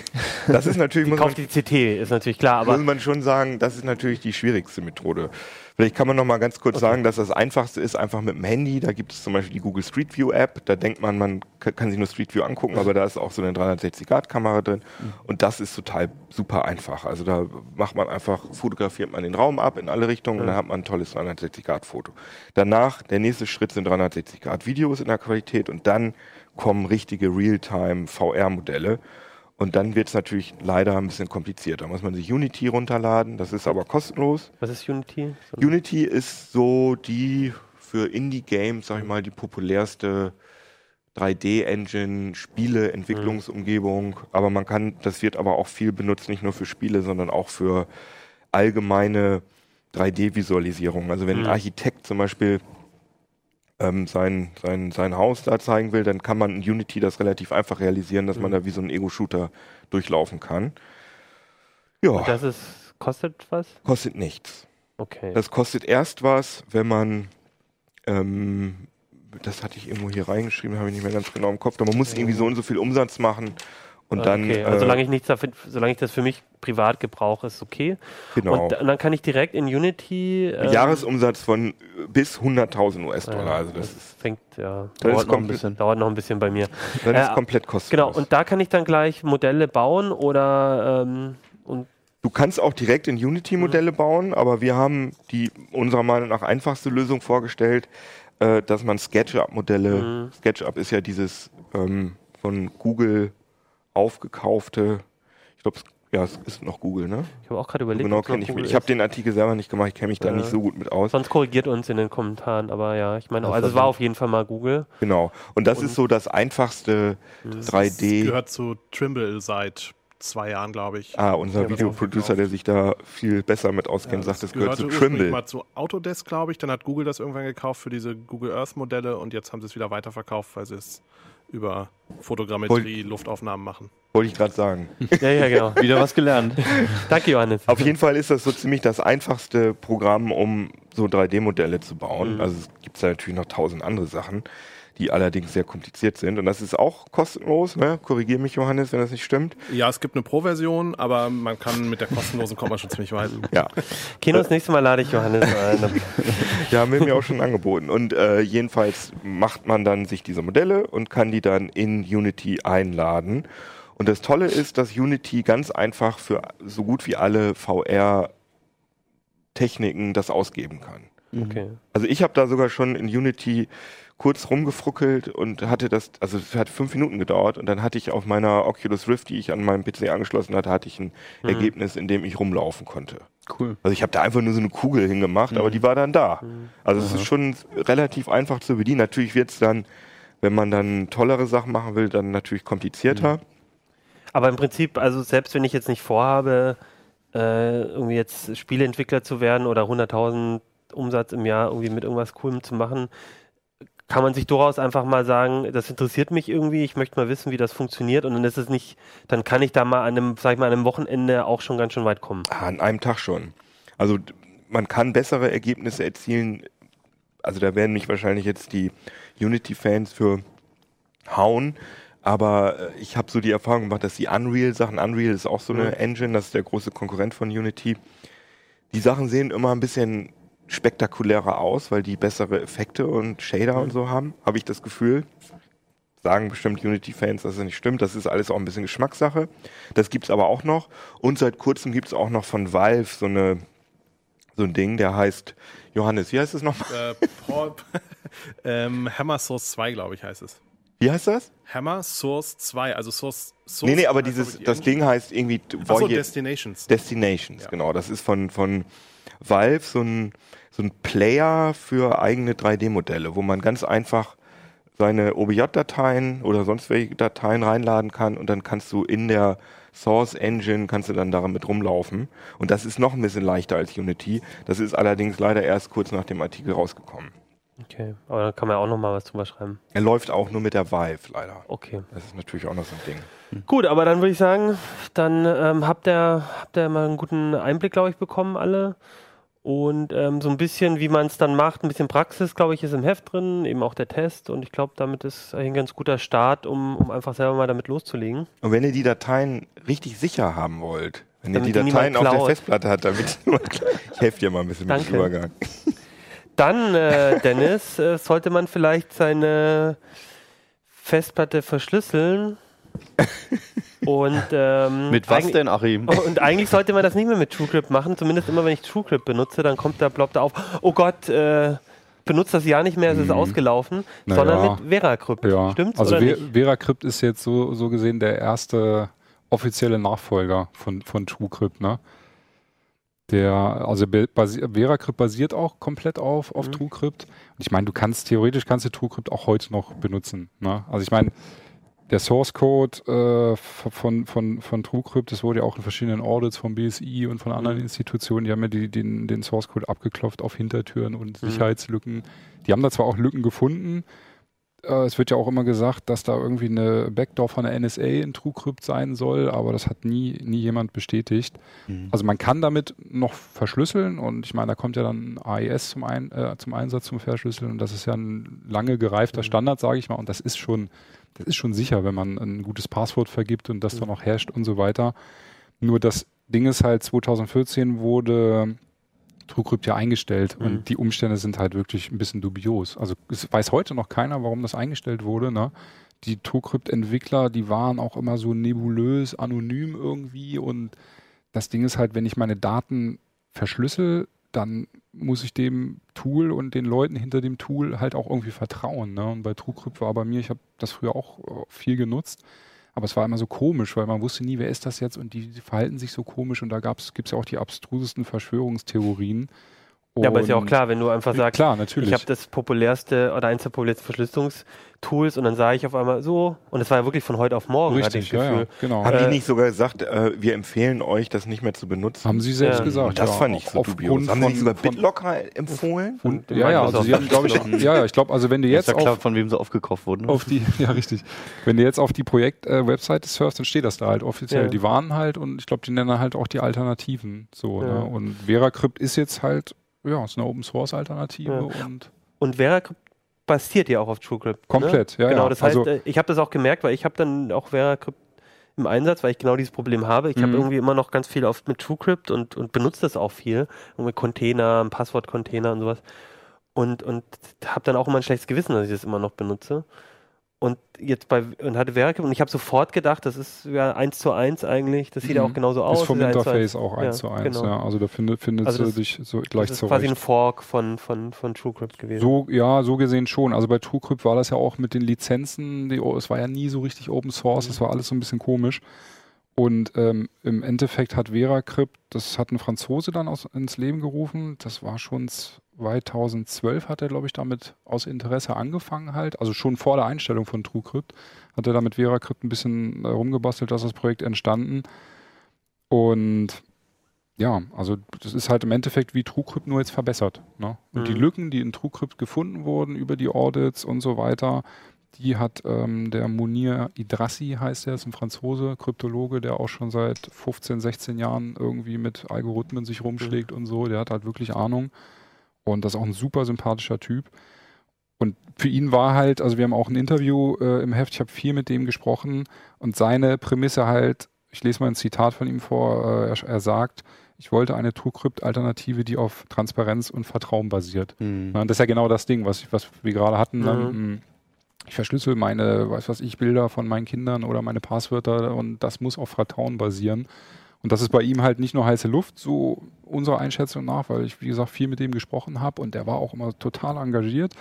das ist natürlich, muss man, Kauf die CT, ist natürlich klar, aber muss man schon sagen, das ist natürlich die schwierigste Methode. Vielleicht kann man noch mal ganz kurz sagen, dass das einfachste ist einfach mit dem Handy. Da gibt es zum Beispiel die Google Street View App. Da denkt man, man kann sich nur Street View angucken, aber da ist auch so eine 360-Grad-Kamera drin. Und das ist total super einfach. Also da macht man einfach, fotografiert man den Raum ab in alle Richtungen und dann hat man ein tolles 360-Grad-Foto. Danach, der nächste Schritt sind 360-Grad-Videos in der Qualität und dann kommen richtige Realtime-VR-Modelle. Und dann wird es natürlich leider ein bisschen komplizierter. Da muss man sich Unity runterladen, das ist aber kostenlos. was ist Unity? Unity ist so die für Indie-Games, sag ich mal, die populärste 3D-Engine, Spiele, Entwicklungsumgebung. Aber man kann, das wird aber auch viel benutzt, nicht nur für Spiele, sondern auch für allgemeine 3D-Visualisierung. Also wenn Mhm. ein Architekt zum Beispiel ähm, sein, sein, sein Haus da zeigen will, dann kann man in Unity das relativ einfach realisieren, dass man Mhm. da wie so ein Ego-Shooter durchlaufen kann. Ja, Und das ist, kostet was? kostet nichts. Okay. Das kostet erst was, wenn man, ähm, das hatte ich irgendwo hier reingeschrieben, habe ich nicht mehr ganz genau im Kopf, aber man muss irgendwie so und so viel Umsatz machen und dann, okay. also äh, solange ich nichts dafür, solange ich das für mich privat gebrauche, ist okay. genau, Und, und dann kann ich direkt in Unity. ähm, Jahresumsatz von äh, bis 100.000 ja, US-Dollar, also das, das ist, fängt ja Dauert ist, noch ein bisschen. dauert noch ein bisschen bei mir. das ist Äh, komplett kostenlos. Genau. Und da kann ich dann gleich Modelle bauen oder ähm, und Du kannst auch direkt in Unity Modelle Mhm. bauen, aber wir haben die unserer Meinung nach einfachste Lösung vorgestellt, äh, dass man SketchUp-Modelle, Mhm. SketchUp ist ja dieses ähm, von Google aufgekaufte, ich glaube, ja, es ist noch Google, ne? ich habe auch gerade So überlegt. genau ob's noch kenne ich mich. Google Ich habe den Artikel selber nicht gemacht, ich kenne mich da nicht so gut mit aus. Sonst korrigiert uns in den Kommentaren, aber ja, ich meine, also es war auf jeden Fall mal Google. Genau. Und das Und- ist so das einfachste Das 3D. gehört zu Trimble seit zwei Jahren, glaube ich. Ah, unser Ja, das Videoproducer, der sich da viel besser mit auskennt, Ja, sagt, das gehört zu Trimble. mal zu Autodesk, glaube ich. Dann hat Google das irgendwann gekauft für diese Google Earth Modelle und jetzt haben sie es wieder weiterverkauft, weil sie es über Fotogrammetrie, Luftaufnahmen machen. Wollte ich gerade sagen. Ja, ja, genau. Wieder was gelernt. Danke, Johannes. Auf jeden Fall ist das so ziemlich das einfachste Programm, um so 3D-Modelle zu bauen. Mhm. Also es gibt da natürlich noch tausend andere Sachen, die allerdings sehr kompliziert sind. Und das ist auch kostenlos. Ne? Korrigiere mich, Johannes, wenn das nicht stimmt. Ja, es gibt eine Pro-Version, aber man kann mit der kostenlosen kommt man schon ziemlich weit. Ja, Kino, das nächste Mal lade ich Johannes ein. ja haben wir mir auch schon angeboten. Und äh, jedenfalls macht man dann sich diese Modelle und kann die dann in Unity einladen. Und das Tolle ist, dass Unity ganz einfach für so gut wie alle VR-Techniken das ausgeben kann. Okay. Also ich habe da sogar schon in Unity kurz rumgefruckelt und hatte das, also es hat fünf Minuten gedauert und dann hatte ich auf meiner Oculus Rift, die ich an meinem PC angeschlossen hatte, hatte ich ein Mhm. Ergebnis, in dem ich rumlaufen konnte. Cool. Also ich habe da einfach nur so eine Kugel hingemacht, aber die war dann da. Mhm. Also es ist schon relativ einfach zu bedienen. Natürlich wird es dann, wenn man dann tollere Sachen machen will, dann natürlich komplizierter. Aber im Prinzip, also selbst wenn ich jetzt nicht vorhabe, äh, irgendwie jetzt Spieleentwickler zu werden oder 100.000 Umsatz im Jahr irgendwie mit irgendwas Coolem zu machen, kann man sich durchaus einfach mal sagen, das interessiert mich irgendwie, ich möchte mal wissen, wie das funktioniert und dann ist es nicht, dann kann ich da mal an einem, sag ich mal, an einem Wochenende auch schon ganz schön weit kommen. Ah, an einem Tag schon. Also man kann bessere Ergebnisse erzielen. Also da werden mich wahrscheinlich jetzt die Unity-Fans für hauen. Aber äh, ich habe so die Erfahrung gemacht, dass die Unreal-Sachen, Unreal ist auch so eine Mhm. Engine, das ist der große Konkurrent von Unity. Die Sachen sehen immer ein bisschen spektakulärer aus, weil die bessere Effekte und Shader und so haben, habe ich das Gefühl. Sagen bestimmt Unity-Fans, dass es nicht stimmt. Das ist alles auch ein bisschen Geschmackssache. Das gibt's aber auch noch. Und seit kurzem gibt's auch noch von Valve so eine so ein Ding, der heißt Johannes, wie heißt es nochmal? Äh, Paul, ähm, Hammer Source 2, glaube ich, heißt es. Wie heißt das? Hammer Source 2, also Source. Source Nee, nee, aber dieses, das. Ding heißt irgendwie Achso, Destinations. Destinations, Ja. genau. Das ist von, von Valve so ein, so ein Player für eigene 3D-Modelle, wo man ganz einfach seine OBJ-Dateien oder sonst welche Dateien reinladen kann und dann kannst du in der Source Engine kannst du dann damit rumlaufen. Und das ist noch ein bisschen leichter als Unity. Das ist allerdings leider erst kurz nach dem Artikel rausgekommen. Okay, aber da kann man ja auch noch mal was drüber schreiben. Er läuft auch nur mit der Vive, leider. Okay. Das ist natürlich auch noch so ein Ding. Gut, aber dann würde ich sagen, dann ähm, habt ihr habt ihr mal einen guten Einblick, glaube ich, bekommen alle. Und ähm, so ein bisschen, wie man es dann macht, ein bisschen Praxis, glaube ich, ist im Heft drin, eben auch der Test. Und ich glaube, damit ist ein ganz guter Start, um, um einfach selber mal damit loszulegen. Und wenn ihr die Dateien richtig sicher haben wollt, wenn Damit ihr die Dateien auf der. Festplatte habt, damit ich helfe dir mal ein bisschen mit dem Danke. Übergang. Dann, äh, Dennis, äh, sollte man vielleicht seine Festplatte verschlüsseln. Und, ähm, Mit was denn, Achim? Und eigentlich sollte man das nicht mehr mit TrueCrypt machen. Zumindest immer, wenn ich TrueCrypt benutze, dann kommt der Blob da auf. Oh Gott, äh, benutzt das ja nicht mehr, es ist Mhm. ausgelaufen, Na sondern ja. mit VeraCrypt. Ja, Stimmt's also oder Ve nicht? VeraCrypt ist jetzt so, so gesehen der erste offizielle Nachfolger von, von TrueCrypt, ne? Der, also basi VeraCrypt basiert auch komplett auf, auf Mhm. TrueCrypt. Und ich meine, du kannst, theoretisch kannst du TrueCrypt auch heute noch benutzen, ne? Also ich meine, der Source Code äh, von, von, von TrueCrypt, das wurde ja auch in verschiedenen Audits vom BSI und von anderen Mhm. Institutionen, die haben ja die, den, den Source Code abgeklopft auf Hintertüren und Mhm. Sicherheitslücken. Die haben da zwar auch Lücken gefunden, äh, es wird ja auch immer gesagt, dass da irgendwie eine Backdoor von der NSA in TrueCrypt sein soll, aber das hat nie, nie jemand bestätigt. Mhm. Also man kann damit noch verschlüsseln und ich meine, da kommt ja dann AES zum, ein, äh, zum Einsatz zum Verschlüsseln und das ist ja ein lange gereifter Mhm. Standard, sage ich mal, und das ist schon, das ist schon sicher, wenn man ein gutes Passwort vergibt und das dann Mhm. auch hasht und so weiter. Nur das Ding ist halt, 2014 wurde TrueCrypt ja eingestellt Mhm. und die Umstände sind halt wirklich ein bisschen dubios. Also es weiß heute noch keiner, warum das eingestellt wurde. Ne? Die TrueCrypt-Entwickler, die waren auch immer so nebulös, anonym irgendwie und das Ding ist halt, wenn ich meine Daten verschlüssel, dann muss ich dem Tool und den Leuten hinter dem Tool halt auch irgendwie vertrauen. Ne? Und bei TrueCrypt war bei mir, ich habe das früher auch äh, viel genutzt, aber es war immer so komisch, weil man wusste nie, wer ist das jetzt und die, die verhalten sich so komisch und da gibt es ja auch die abstrusesten Verschwörungstheorien. Ja, aber ist ja auch Und- klar, wenn du einfach sagst, Klar, natürlich. ich habe das populärste oder eins der populärsten Verschlüsselungstools und dann sage ich auf einmal so, und es war ja wirklich von heute auf morgen, hatte ich Richtig, das ja, Gefühl. ja, genau. Haben Äh, die nicht sogar gesagt, äh, wir empfehlen euch, das nicht mehr zu benutzen? Haben sie selbst Ja. gesagt. das ja. fand ich so dubios. Haben sie nicht sogar BitLocker empfohlen? Und, Und ja, ja, also sie haben, glaube ich, ja, ja, ich glaube, also wenn du Ist jetzt ja klar, auf, von wem sie aufgekauft wurden. ne? auf die, ja richtig, wenn du jetzt auf die Projekt-Webseite surfst, dann steht das da halt offiziell. Ja. Die waren halt und ich glaube, die nennen halt auch die Alternativen. So, Ja. ne? Und VeraCrypt ist jetzt halt, ja, ist eine Open-Source-Alternative Ja. und Und VeraCrypt basiert ja auch auf TrueCrypt. komplett, Ne? ja, genau, ja. das heißt, also, äh, ich habe das auch gemerkt, weil ich habe dann auch VeraCrypt im Einsatz, weil ich genau dieses Problem habe. Ich habe Mhm. irgendwie immer noch ganz viel oft mit TrueCrypt und, und benutze das auch viel. Und mit Container, Passwortcontainer und sowas. Und, und habe dann auch immer ein schlechtes Gewissen, dass ich das immer noch benutze. Und jetzt bei und hatte VeraCrypt und ich habe sofort gedacht, das ist ja eins zu eins eigentlich, das sieht ja Mhm. auch genauso aus. ist vom. Interface auch eins Ja, zu eins, genau. ja. Also da findet, findest Also du das- dich so gleich Das ist quasi ein zurecht. Fork von, von, von TrueCrypt gewesen. So, ja, so gesehen schon. Also bei TrueCrypt war das ja auch mit den Lizenzen, die, es war ja nie so richtig Open Source, Mhm. es war alles so ein bisschen komisch. Und ähm, im Endeffekt hat VeraCrypt, das hat ein Franzose dann aus, ins Leben gerufen, das war schon 2012 hat er, glaube ich, damit aus Interesse angefangen halt, also schon vor der Einstellung von TrueCrypt hat er damit VeraCrypt ein bisschen äh, rumgebastelt, dass das Projekt entstanden. Und ja, also das ist halt im Endeffekt wie TrueCrypt nur jetzt verbessert. Ne? Und die Mhm. Lücken, die in TrueCrypt gefunden wurden über die Audits und so weiter, die hat ähm, der Munir Idrassi, heißt er, ist ein Franzose, Kryptologe, der auch schon seit 15, 16 Jahren irgendwie mit Algorithmen sich rumschlägt und so. Der hat halt wirklich Ahnung. Und das ist auch ein super sympathischer Typ. Und für ihn war halt, also wir haben auch ein Interview äh, im Heft, ich habe viel mit dem gesprochen und seine Prämisse halt, ich lese mal ein Zitat von ihm vor, äh, er, er sagt, ich wollte eine TrueCrypt-Alternative, die auf Transparenz und Vertrauen basiert. Mhm. Ja, und das ist ja genau das Ding, was, was wir gerade hatten. Ne? Mhm. Mm, Ich verschlüssel meine, weiß was ich, Bilder von meinen Kindern oder meine Passwörter und das muss auf Vertrauen basieren. Und das ist bei ihm halt nicht nur heiße Luft, so unserer Einschätzung nach, weil ich, wie gesagt, viel mit dem gesprochen habe und der war auch immer total engagiert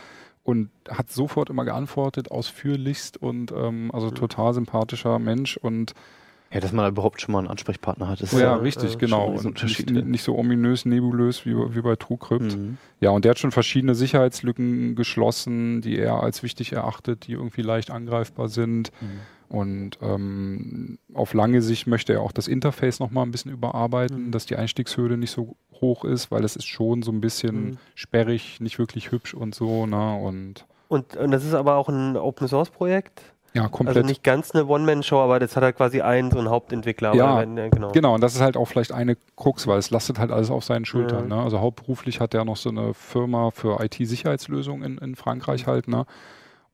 und hat sofort immer geantwortet, ausführlichst und ähm, also total sympathischer Mensch und Ja, dass man da überhaupt schon mal einen Ansprechpartner hat, ist ja, ja, richtig, äh, genau. Und Unterschied, nicht, ja. nicht so ominös, nebulös wie, wie bei TrueCrypt. Mhm. Ja, und der hat schon verschiedene Sicherheitslücken geschlossen, die er als wichtig erachtet, die irgendwie leicht angreifbar sind. Mhm. Und ähm, auf lange Sicht möchte er auch das Interface nochmal ein bisschen überarbeiten, Mhm. dass die Einstiegshürde nicht so hoch ist, weil es ist schon so ein bisschen Mhm. sperrig, nicht wirklich hübsch und so. Ne? Und Und, und das ist aber auch ein Open-Source-Projekt. ja, komplett. Also nicht ganz eine One-Man-Show, aber das hat halt quasi einen so einen Hauptentwickler. Ja, wenn, genau. Genau, und das ist halt auch vielleicht eine Krux, weil es lastet halt alles auf seinen Schultern. Ja. Ne? Also hauptberuflich hat er noch so eine Firma für IT-Sicherheitslösungen in, in Frankreich halt. Ne?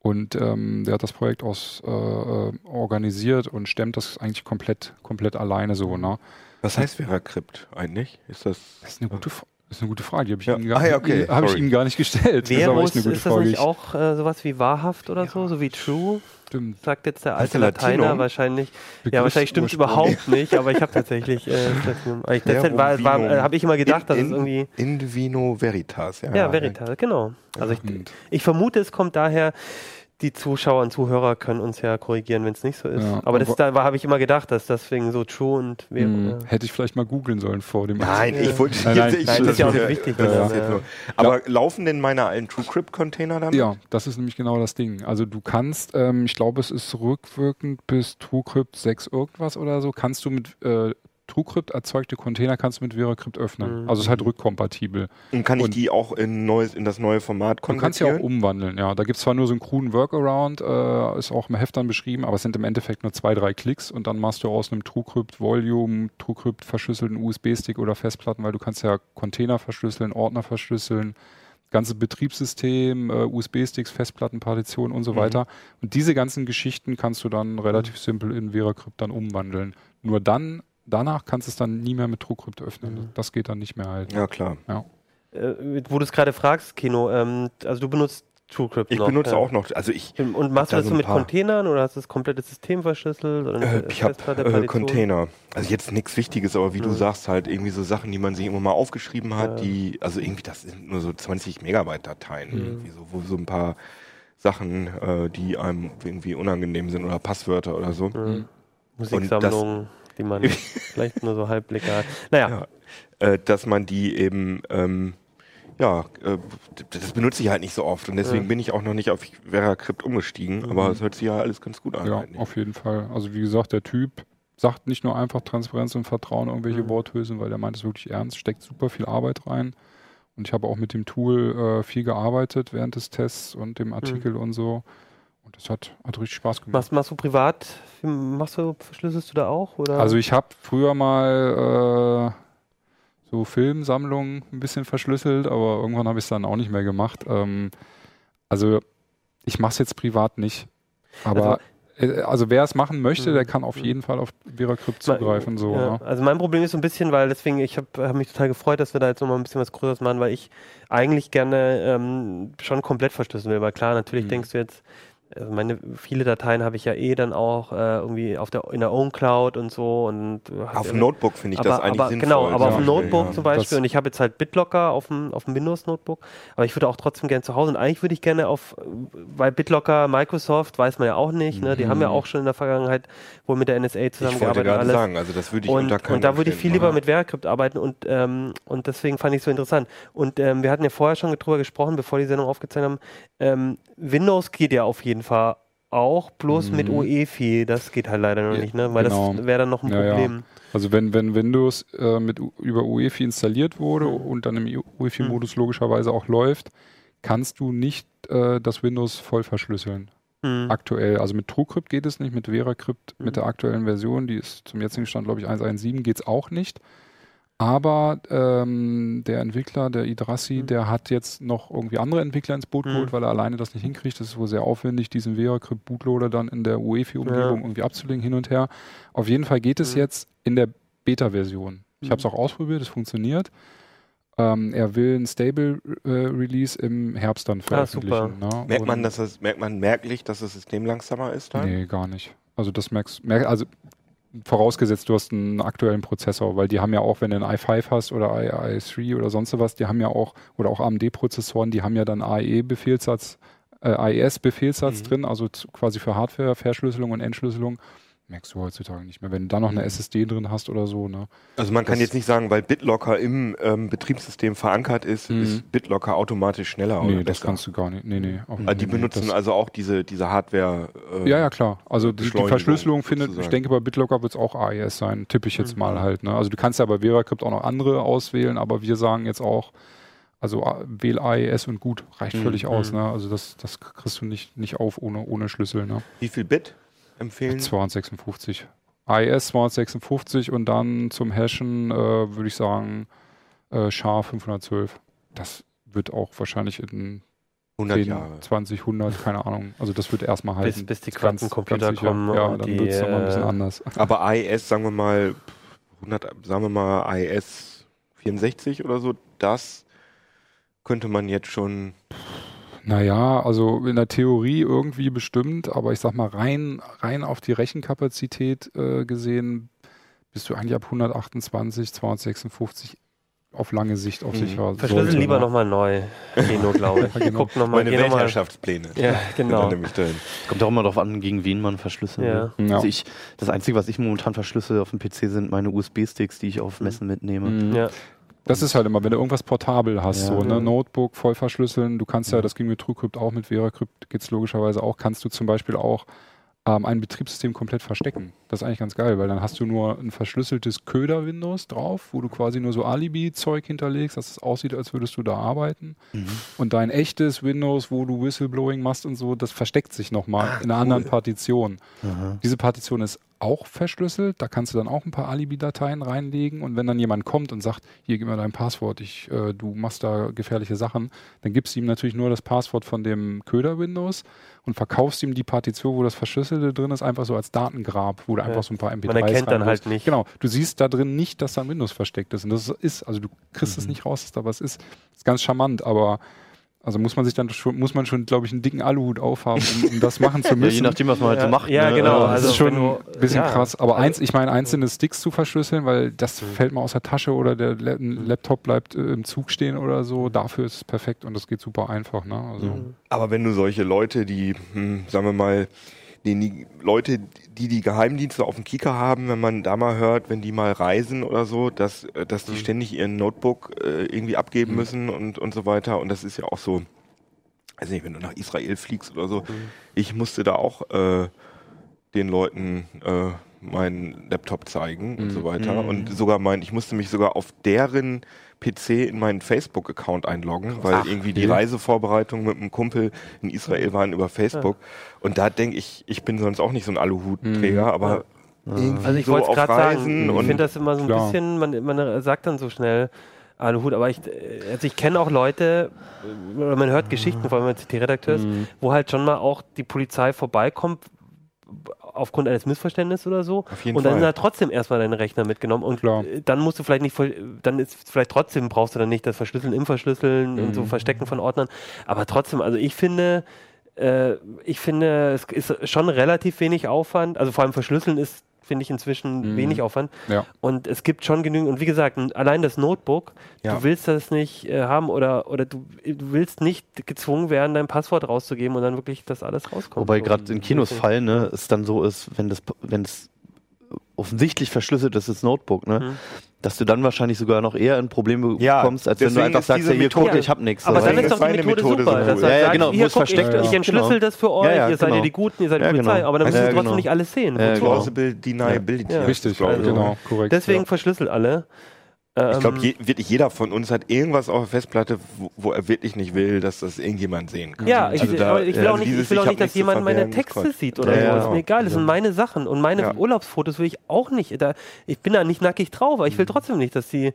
Und ähm, der hat das Projekt aus, äh, äh, organisiert und stemmt das eigentlich komplett, komplett alleine so. Ne? Was heißt VeraCrypt eigentlich? Ist das. Das ist eine gute, F- das ist eine gute Frage, die habe ich, Ja. ihm gar- Ah, ja, okay, hab ich ihm gar nicht gestellt. das ist aber Verus, eine gute ist das Frage. nicht auch äh, sowas wie wahrhaft oder so, so wie true? Stimmt. Sagt jetzt der alte Lateiner Latinum? wahrscheinlich. Ja, Begriff wahrscheinlich stimmt es Ursprung. überhaupt nicht, aber ich habe tatsächlich äh, das. Ich- Das Verum war, war, äh, habe ich immer gedacht, dass in, es irgendwie. In vino veritas, ja. Ja, Veritas, genau. Also ich, ich vermute, es kommt daher, die Zuschauer und Zuhörer können uns ja korrigieren, wenn es nicht so ist. Ja, aber das da habe ich immer gedacht, dass deswegen so true und mh, wäre. hätte ich vielleicht mal googeln sollen vor dem Nein, ich wollte Nein, nein, ich, nein, das ist ja auch nicht wichtig, Das ja, ja. Aber laufen denn meine alten TrueCrypt-Container damit? Ja, das ist nämlich genau das Ding. Also du kannst, ähm, ich glaube, es ist rückwirkend bis TrueCrypt 6 irgendwas oder so, kannst du mit äh, TrueCrypt erzeugte Container kannst du mit VeraCrypt öffnen. Mhm. Also es ist halt rückkompatibel. Und kann ich Und- die auch in, neues, in das neue Format Du konvertieren? kannst ja auch umwandeln, ja. Da gibt es zwar nur so einen kruden Workaround, äh, ist auch im Heft dann beschrieben, aber es sind im Endeffekt nur zwei, drei Klicks und dann machst du aus einem TrueCrypt Volume, TrueCrypt verschlüsselten USB-Stick oder Festplatten, weil du kannst ja Container verschlüsseln, Ordner verschlüsseln, ganze Betriebssystem, äh, USB-Sticks, Festplatten, Partitionen und so Mhm. weiter. Und diese ganzen Geschichten kannst du dann relativ simpel in VeraCrypt dann umwandeln. Nur dann, danach kannst du es dann nie mehr mit TrueCrypt öffnen. Mhm. Das geht dann nicht mehr halt. Ja, klar. Äh, wo du es gerade fragst, Kino, ähm, also du benutzt TrueCrypt Ich noch, benutze ja. auch noch, also ich, Und machst du da das so mit paar. Containern oder hast du das komplette System verschlüsselt? Oder äh, ich habe äh? Container. Also jetzt nichts Wichtiges, aber wie du Mhm. sagst, halt irgendwie so Sachen, die man sich immer mal aufgeschrieben hat, Ja. die, also irgendwie, das sind nur so 20 Megabyte Dateien, Mhm. irgendwie so, wo so ein paar Sachen, äh, die einem irgendwie unangenehm sind oder Passwörter oder so. Mhm. Musiksammlungen, die man vielleicht nur so halblegal. Naja, Ja. Äh, dass man die eben, ähm, ja, äh, das benutze ich halt nicht so oft und deswegen Ja. bin ich auch noch nicht auf VeraCrypt umgestiegen, Mhm. aber es hört sich ja alles ganz gut an. Ja, eigentlich. auf jeden Fall. Also wie gesagt, der Typ sagt nicht nur einfach Transparenz und Vertrauen irgendwelche Mhm. Worthülsen, weil der meint es wirklich ernst, steckt super viel Arbeit rein. Und ich habe auch mit dem Tool äh, viel gearbeitet während des Tests und dem Artikel und so. Und das hat, hat richtig Spaß gemacht. machst, machst du privat, machst du, verschlüsselst du da auch? Oder? Also ich habe früher mal äh, so Filmsammlungen ein bisschen verschlüsselt, aber irgendwann habe ich es dann auch nicht mehr gemacht. Ähm, also ich mache es jetzt privat nicht. Aber äh, also wer es machen möchte, Mhm. der kann auf jeden Fall auf VeraCrypt zugreifen. So, ja, ne? Also mein Problem ist so ein bisschen, weil deswegen, ich habe hab mich total gefreut, dass wir da jetzt nochmal ein bisschen was Größeres machen, weil ich eigentlich gerne ähm, schon komplett verschlüsseln will. Weil klar, natürlich Mhm. denkst du jetzt, also meine viele Dateien habe ich ja eh dann auch äh, irgendwie auf der in der Own Cloud und so und hast Auf ja- dem Notebook finde ich das aber, eigentlich aber, sinnvoll. Genau, aber auf dem Ja, Notebook ja. zum Beispiel Das- und ich habe jetzt halt BitLocker auf dem, auf dem Windows-Notebook, aber ich würde auch trotzdem gerne zu Hause und eigentlich würde ich gerne auf, weil BitLocker, Microsoft, weiß man ja auch nicht, ne? die Mhm. haben ja auch schon in der Vergangenheit wohl mit der NSA Ich wollte zusammengearbeitet und gerade alles. sagen, also das würde ich Und, und da würde ich viel lieber machen. mit VeraCrypt arbeiten und, ähm, und deswegen fand ich es so interessant. Und ähm, wir hatten ja vorher schon drüber gesprochen, bevor die Sendung aufgezeichnet haben. Ähm, Windows geht ja auf jeden Fall auch, bloß Mhm. mit UEFI, das geht halt leider noch Ja, nicht, ne? weil genau. das wäre dann noch ein Ja, ja. Problem. Also wenn, wenn Windows äh, mit, über UEFI installiert wurde Mhm. und dann im UEFI-Modus logischerweise auch läuft, kannst du nicht äh, das Windows voll verschlüsseln. Mhm. Aktuell. Also mit TrueCrypt geht es nicht, mit VeraCrypt, Mhm. mit der aktuellen Version, die ist zum jetzigen Stand, glaube ich, 1.1.7, geht es auch nicht. Aber ähm, der Entwickler, der Idrassi, Mhm. der hat jetzt noch irgendwie andere Entwickler ins Boot Mhm. geholt, weil er alleine das nicht hinkriegt. Das ist wohl sehr aufwendig, diesen VeraCrypt Bootloader dann in der UEFI-Umgebung Ja. irgendwie abzulegen hin und her. Auf jeden Fall geht es Mhm. jetzt in der Beta-Version. Ich habe es auch ausprobiert, es funktioniert. Ähm, er will ein Stable-Release im Herbst dann Ah, super. veröffentlichen. ne? Merkt man, dass es, merkt man merklich, dass das System langsamer ist dann? Nee, gar nicht. Also das merkst merk, also vorausgesetzt, du hast einen aktuellen Prozessor, weil die haben ja auch, wenn du einen i5 hast oder i, i3 oder sonst was, die haben ja auch, oder auch AMD-Prozessoren, die haben ja dann AE-Befehlssatz, äh, AES-Befehlssatz Mhm. drin, also quasi für Hardware, Verschlüsselung und Entschlüsselung. Merkst du heutzutage nicht mehr. Wenn du da noch eine Mhm. SSD drin hast oder so, ne? Also man kann Das- jetzt nicht sagen, weil BitLocker im ähm, Betriebssystem verankert ist, Mhm. ist BitLocker automatisch schneller nee, oder das besser. kannst du gar nicht. Nee, nee. Auch, Also die nee, benutzen also auch diese, diese Hardware. äh, Ja, ja, klar. Also die, die Verschlüsselung findet, ich sozusagen. denke, bei BitLocker wird es auch AES sein, tippe ich jetzt Mhm. mal halt. Ne? Also du kannst ja bei VeraCrypt auch noch andere auswählen, aber wir sagen jetzt auch, also wähl AES und gut, reicht Mhm. völlig aus. Mhm. Ne? Also das, das kriegst du nicht, nicht auf ohne, ohne Schlüssel. Ne? Wie viel Bit empfehlen? 256. AES 256 und dann zum Hashen äh, würde ich sagen äh, SHA 512. Das wird auch wahrscheinlich in 100 10, Jahre. 20, 100, keine Ahnung. Also das wird erstmal halten. bis die Ist ganz- Quantencomputer kommen Ja, und dann die, wird es nochmal ein bisschen äh, anders. Aber AES, sagen wir mal, 100, sagen wir mal AES 64 oder so, das könnte man jetzt schon. Naja, also in der Theorie irgendwie bestimmt, aber ich sag mal, rein, rein auf die Rechenkapazität äh, gesehen, bist du eigentlich ab 128, 256 auf lange Sicht auf Mhm. sicher. Verschlüsseln sollte, lieber ne? nochmal neu. Kino, glaube ich. Genau. Guck noch mal, Meine. Weltherrschaftspläne. Ja, genau. Kommt auch immer darauf an, gegen wen man verschlüsseln Ja. will. Ja. Also ich, das Einzige, was ich momentan verschlüssel auf dem PC, sind meine USB-Sticks, die ich auf Messen mitnehme. Mhm. Ja. Das ist halt immer, wenn du irgendwas portabel hast, Ja. so ne, Ja. Notebook voll verschlüsseln, du kannst ja, das ging mit TrueCrypt auch, mit VeraCrypt geht's logischerweise auch, kannst du zum Beispiel auch ähm, ein Betriebssystem komplett verstecken. Das ist eigentlich ganz geil, weil dann hast du nur ein verschlüsseltes Köder-Windows drauf, wo du quasi nur so Alibi-Zeug hinterlegst, dass es aussieht, als würdest du da arbeiten. Mhm. Und dein echtes Windows, wo du Whistleblowing machst und so, das versteckt sich nochmal Ah, in einer cool. anderen Partition. Aha. Diese Partition ist auch verschlüsselt. Da kannst du dann auch ein paar Alibi-Dateien reinlegen. Und wenn dann jemand kommt und sagt, hier, gib mir dein Passwort, ich, äh, du machst da gefährliche Sachen, dann gibst du ihm natürlich nur das Passwort von dem Köder-Windows und verkaufst ihm die Partition, wo das Verschlüsselte drin ist, einfach so als Datengrab, wo du einfach so ein paar MP3s Man erkennt dann halt nicht. Genau, du siehst da drin nicht, dass da ein Windows versteckt ist. Und das ist, also du kriegst es Mhm. nicht raus, dass da was ist. ist ganz charmant, aber also muss man sich dann schon, muss man schon, glaube ich, einen dicken Aluhut aufhaben, um, um das machen zu Ja, müssen. je nachdem, was man halt so Ja, macht. ja, ne? genau, Äh, das also ist schon du- ein bisschen ja. krass. Aber Also- eins, ich meine, einzelne Sticks zu verschlüsseln, weil das Mhm. fällt mal aus der Tasche oder der ein Laptop bleibt äh, im Zug stehen oder so. Dafür ist es perfekt und das geht super einfach. Ne? Also, Mhm. Aber wenn du solche Leute, die, hm, sagen wir mal, die, die Leute, die die Geheimdienste auf dem Kicker haben, wenn man da mal hört, wenn die mal reisen oder so, dass, äh, dass die Mhm. ständig ihren Notebook äh, irgendwie abgeben Mhm. müssen und, und so weiter. Und das ist ja auch so, weiß nicht, wenn du nach Israel fliegst oder so. Ich musste da auch äh, den Leuten äh, meinen Laptop zeigen und Mhm. so weiter. Mhm. Und sogar mein, ich musste mich sogar auf deren PC in meinen Facebook-Account einloggen, weil Ach, irgendwie die okay. Reisevorbereitung mit einem Kumpel in Israel waren über Facebook. Und da denke ich, ich bin sonst auch nicht so ein Aluhutträger, Mhm. aber irgendwie Also ich so wollte gerade Reisen sagen, ich finde das immer so ein Klar. bisschen, man, man sagt dann so schnell Aluhut, aber ich, also ich kenne auch Leute, oder man hört Geschichten, vor allem wenn CT-Redakteur ist, Mhm. wo halt schon mal auch die Polizei vorbeikommt, aufgrund eines Missverständnisses oder so. auf jeden Und dann Fall. sind halt trotzdem erstmal deine Rechner mitgenommen. Und Klar. äh, dann musst du vielleicht nicht, dann ist vielleicht trotzdem, brauchst du dann nicht das Verschlüsseln im Verschlüsseln und so Mhm. Verstecken von Ordnern. Aber trotzdem, also ich finde, äh, ich finde, es ist schon relativ wenig Aufwand. Also vor allem Verschlüsseln ist, finde ich, inzwischen Mhm. wenig Aufwand. Ja. Und es gibt schon genügend, und wie gesagt, allein das Notebook, Ja. du willst das nicht äh, haben oder, oder du, du willst nicht gezwungen werden, dein Passwort rauszugeben und dann wirklich das alles rauskommt. Wobei gerade in Kinos Fall, ne, es dann so ist, wenn das, wenn es offensichtlich verschlüsselt ist, das Notebook, ne, Mhm. Dass du dann wahrscheinlich sogar noch eher in Probleme Ja, kommst, als wenn du einfach sagst, ja, hier Methode- guck, ich hab nichts. Aber dann ist doch die Methode, Methode super. so dass cool. Ja, ja, genau, hier, guck, versteckt ich, ist. ich entschlüssel Genau. das für euch, Ja, ja, ihr seid ja genau. die Guten, ihr seid die Ja, Polizei, genau. aber dann müsst Ja, ihr trotzdem genau. nicht alles sehen. Ja, genau. Plausible Deniability. Ja. Richtig, also- genau, korrekt. Deswegen ja. verschlüsselt alle. Ähm, Ich glaube, je, wirklich jeder von uns hat irgendwas auf der Festplatte, wo, wo er wirklich nicht will, dass das irgendjemand sehen kann. ja, ich, Also da- ich will also auch nicht, dieses, will auch nicht, dass jemand meine Texte Gott. sieht oder Ja, so. ja, ist mir egal, das sind meine Sachen. Und meine Ja. Urlaubsfotos will ich auch nicht. Da, ich bin da nicht nackig drauf, aber ich will trotzdem nicht, dass die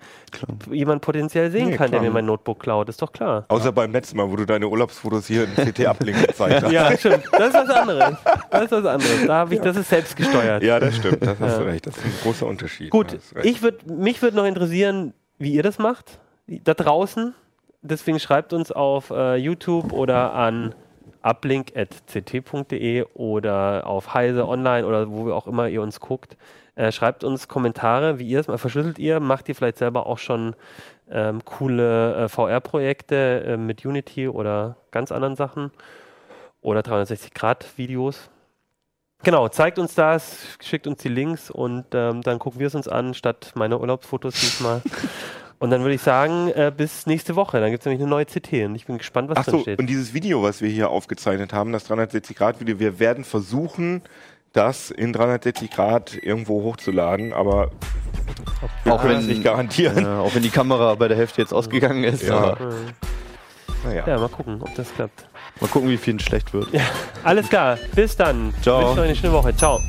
jemand potenziell sehen Nee, kann, der klar. mir mein Notebook klaut. Ist doch klar. Außer beim letzten Mal, wo du deine Urlaubsfotos hier in CT-Uplink gezeigt hast. Ja, stimmt. Das ist was anderes. Das ist was anderes. Da habe ich, das ist selbst gesteuert. Ja, das stimmt. Das hast Ja. du recht. Das ist ein großer Unterschied. Gut, ich würd, mich würde noch interessieren, wie ihr das macht, da draußen. Deswegen schreibt uns auf äh, YouTube oder an uplink.ct.de oder auf Heise Online oder wo auch immer ihr uns guckt. Äh, schreibt uns Kommentare, wie ihr es mal verschlüsselt ihr. Macht ihr vielleicht selber auch schon ähm, coole äh, VR-Projekte äh, mit Unity oder ganz anderen Sachen oder 360-Grad-Videos. Genau, zeigt uns das, schickt uns die Links und ähm, dann gucken wir es uns an, statt meine Urlaubsfotos diesmal. und dann würde ich sagen, äh, bis nächste Woche. Dann gibt es nämlich eine neue CT und ich bin gespannt, was Ach drin so, steht. und dieses Video, was wir hier aufgezeichnet haben, das 360-Grad-Video, wir werden versuchen, das in 360 Grad irgendwo hochzuladen, aber wir Auch können es wenn- nicht garantieren. Ja, auch wenn die Kamera bei der Hälfte jetzt ausgegangen ist. Ja. Aber Naja. Ja, mal gucken, ob das klappt. Mal gucken, wie vielen schlecht wird. Alles klar, bis dann. Ciao. Wünsche euch eine schöne Woche. Ciao.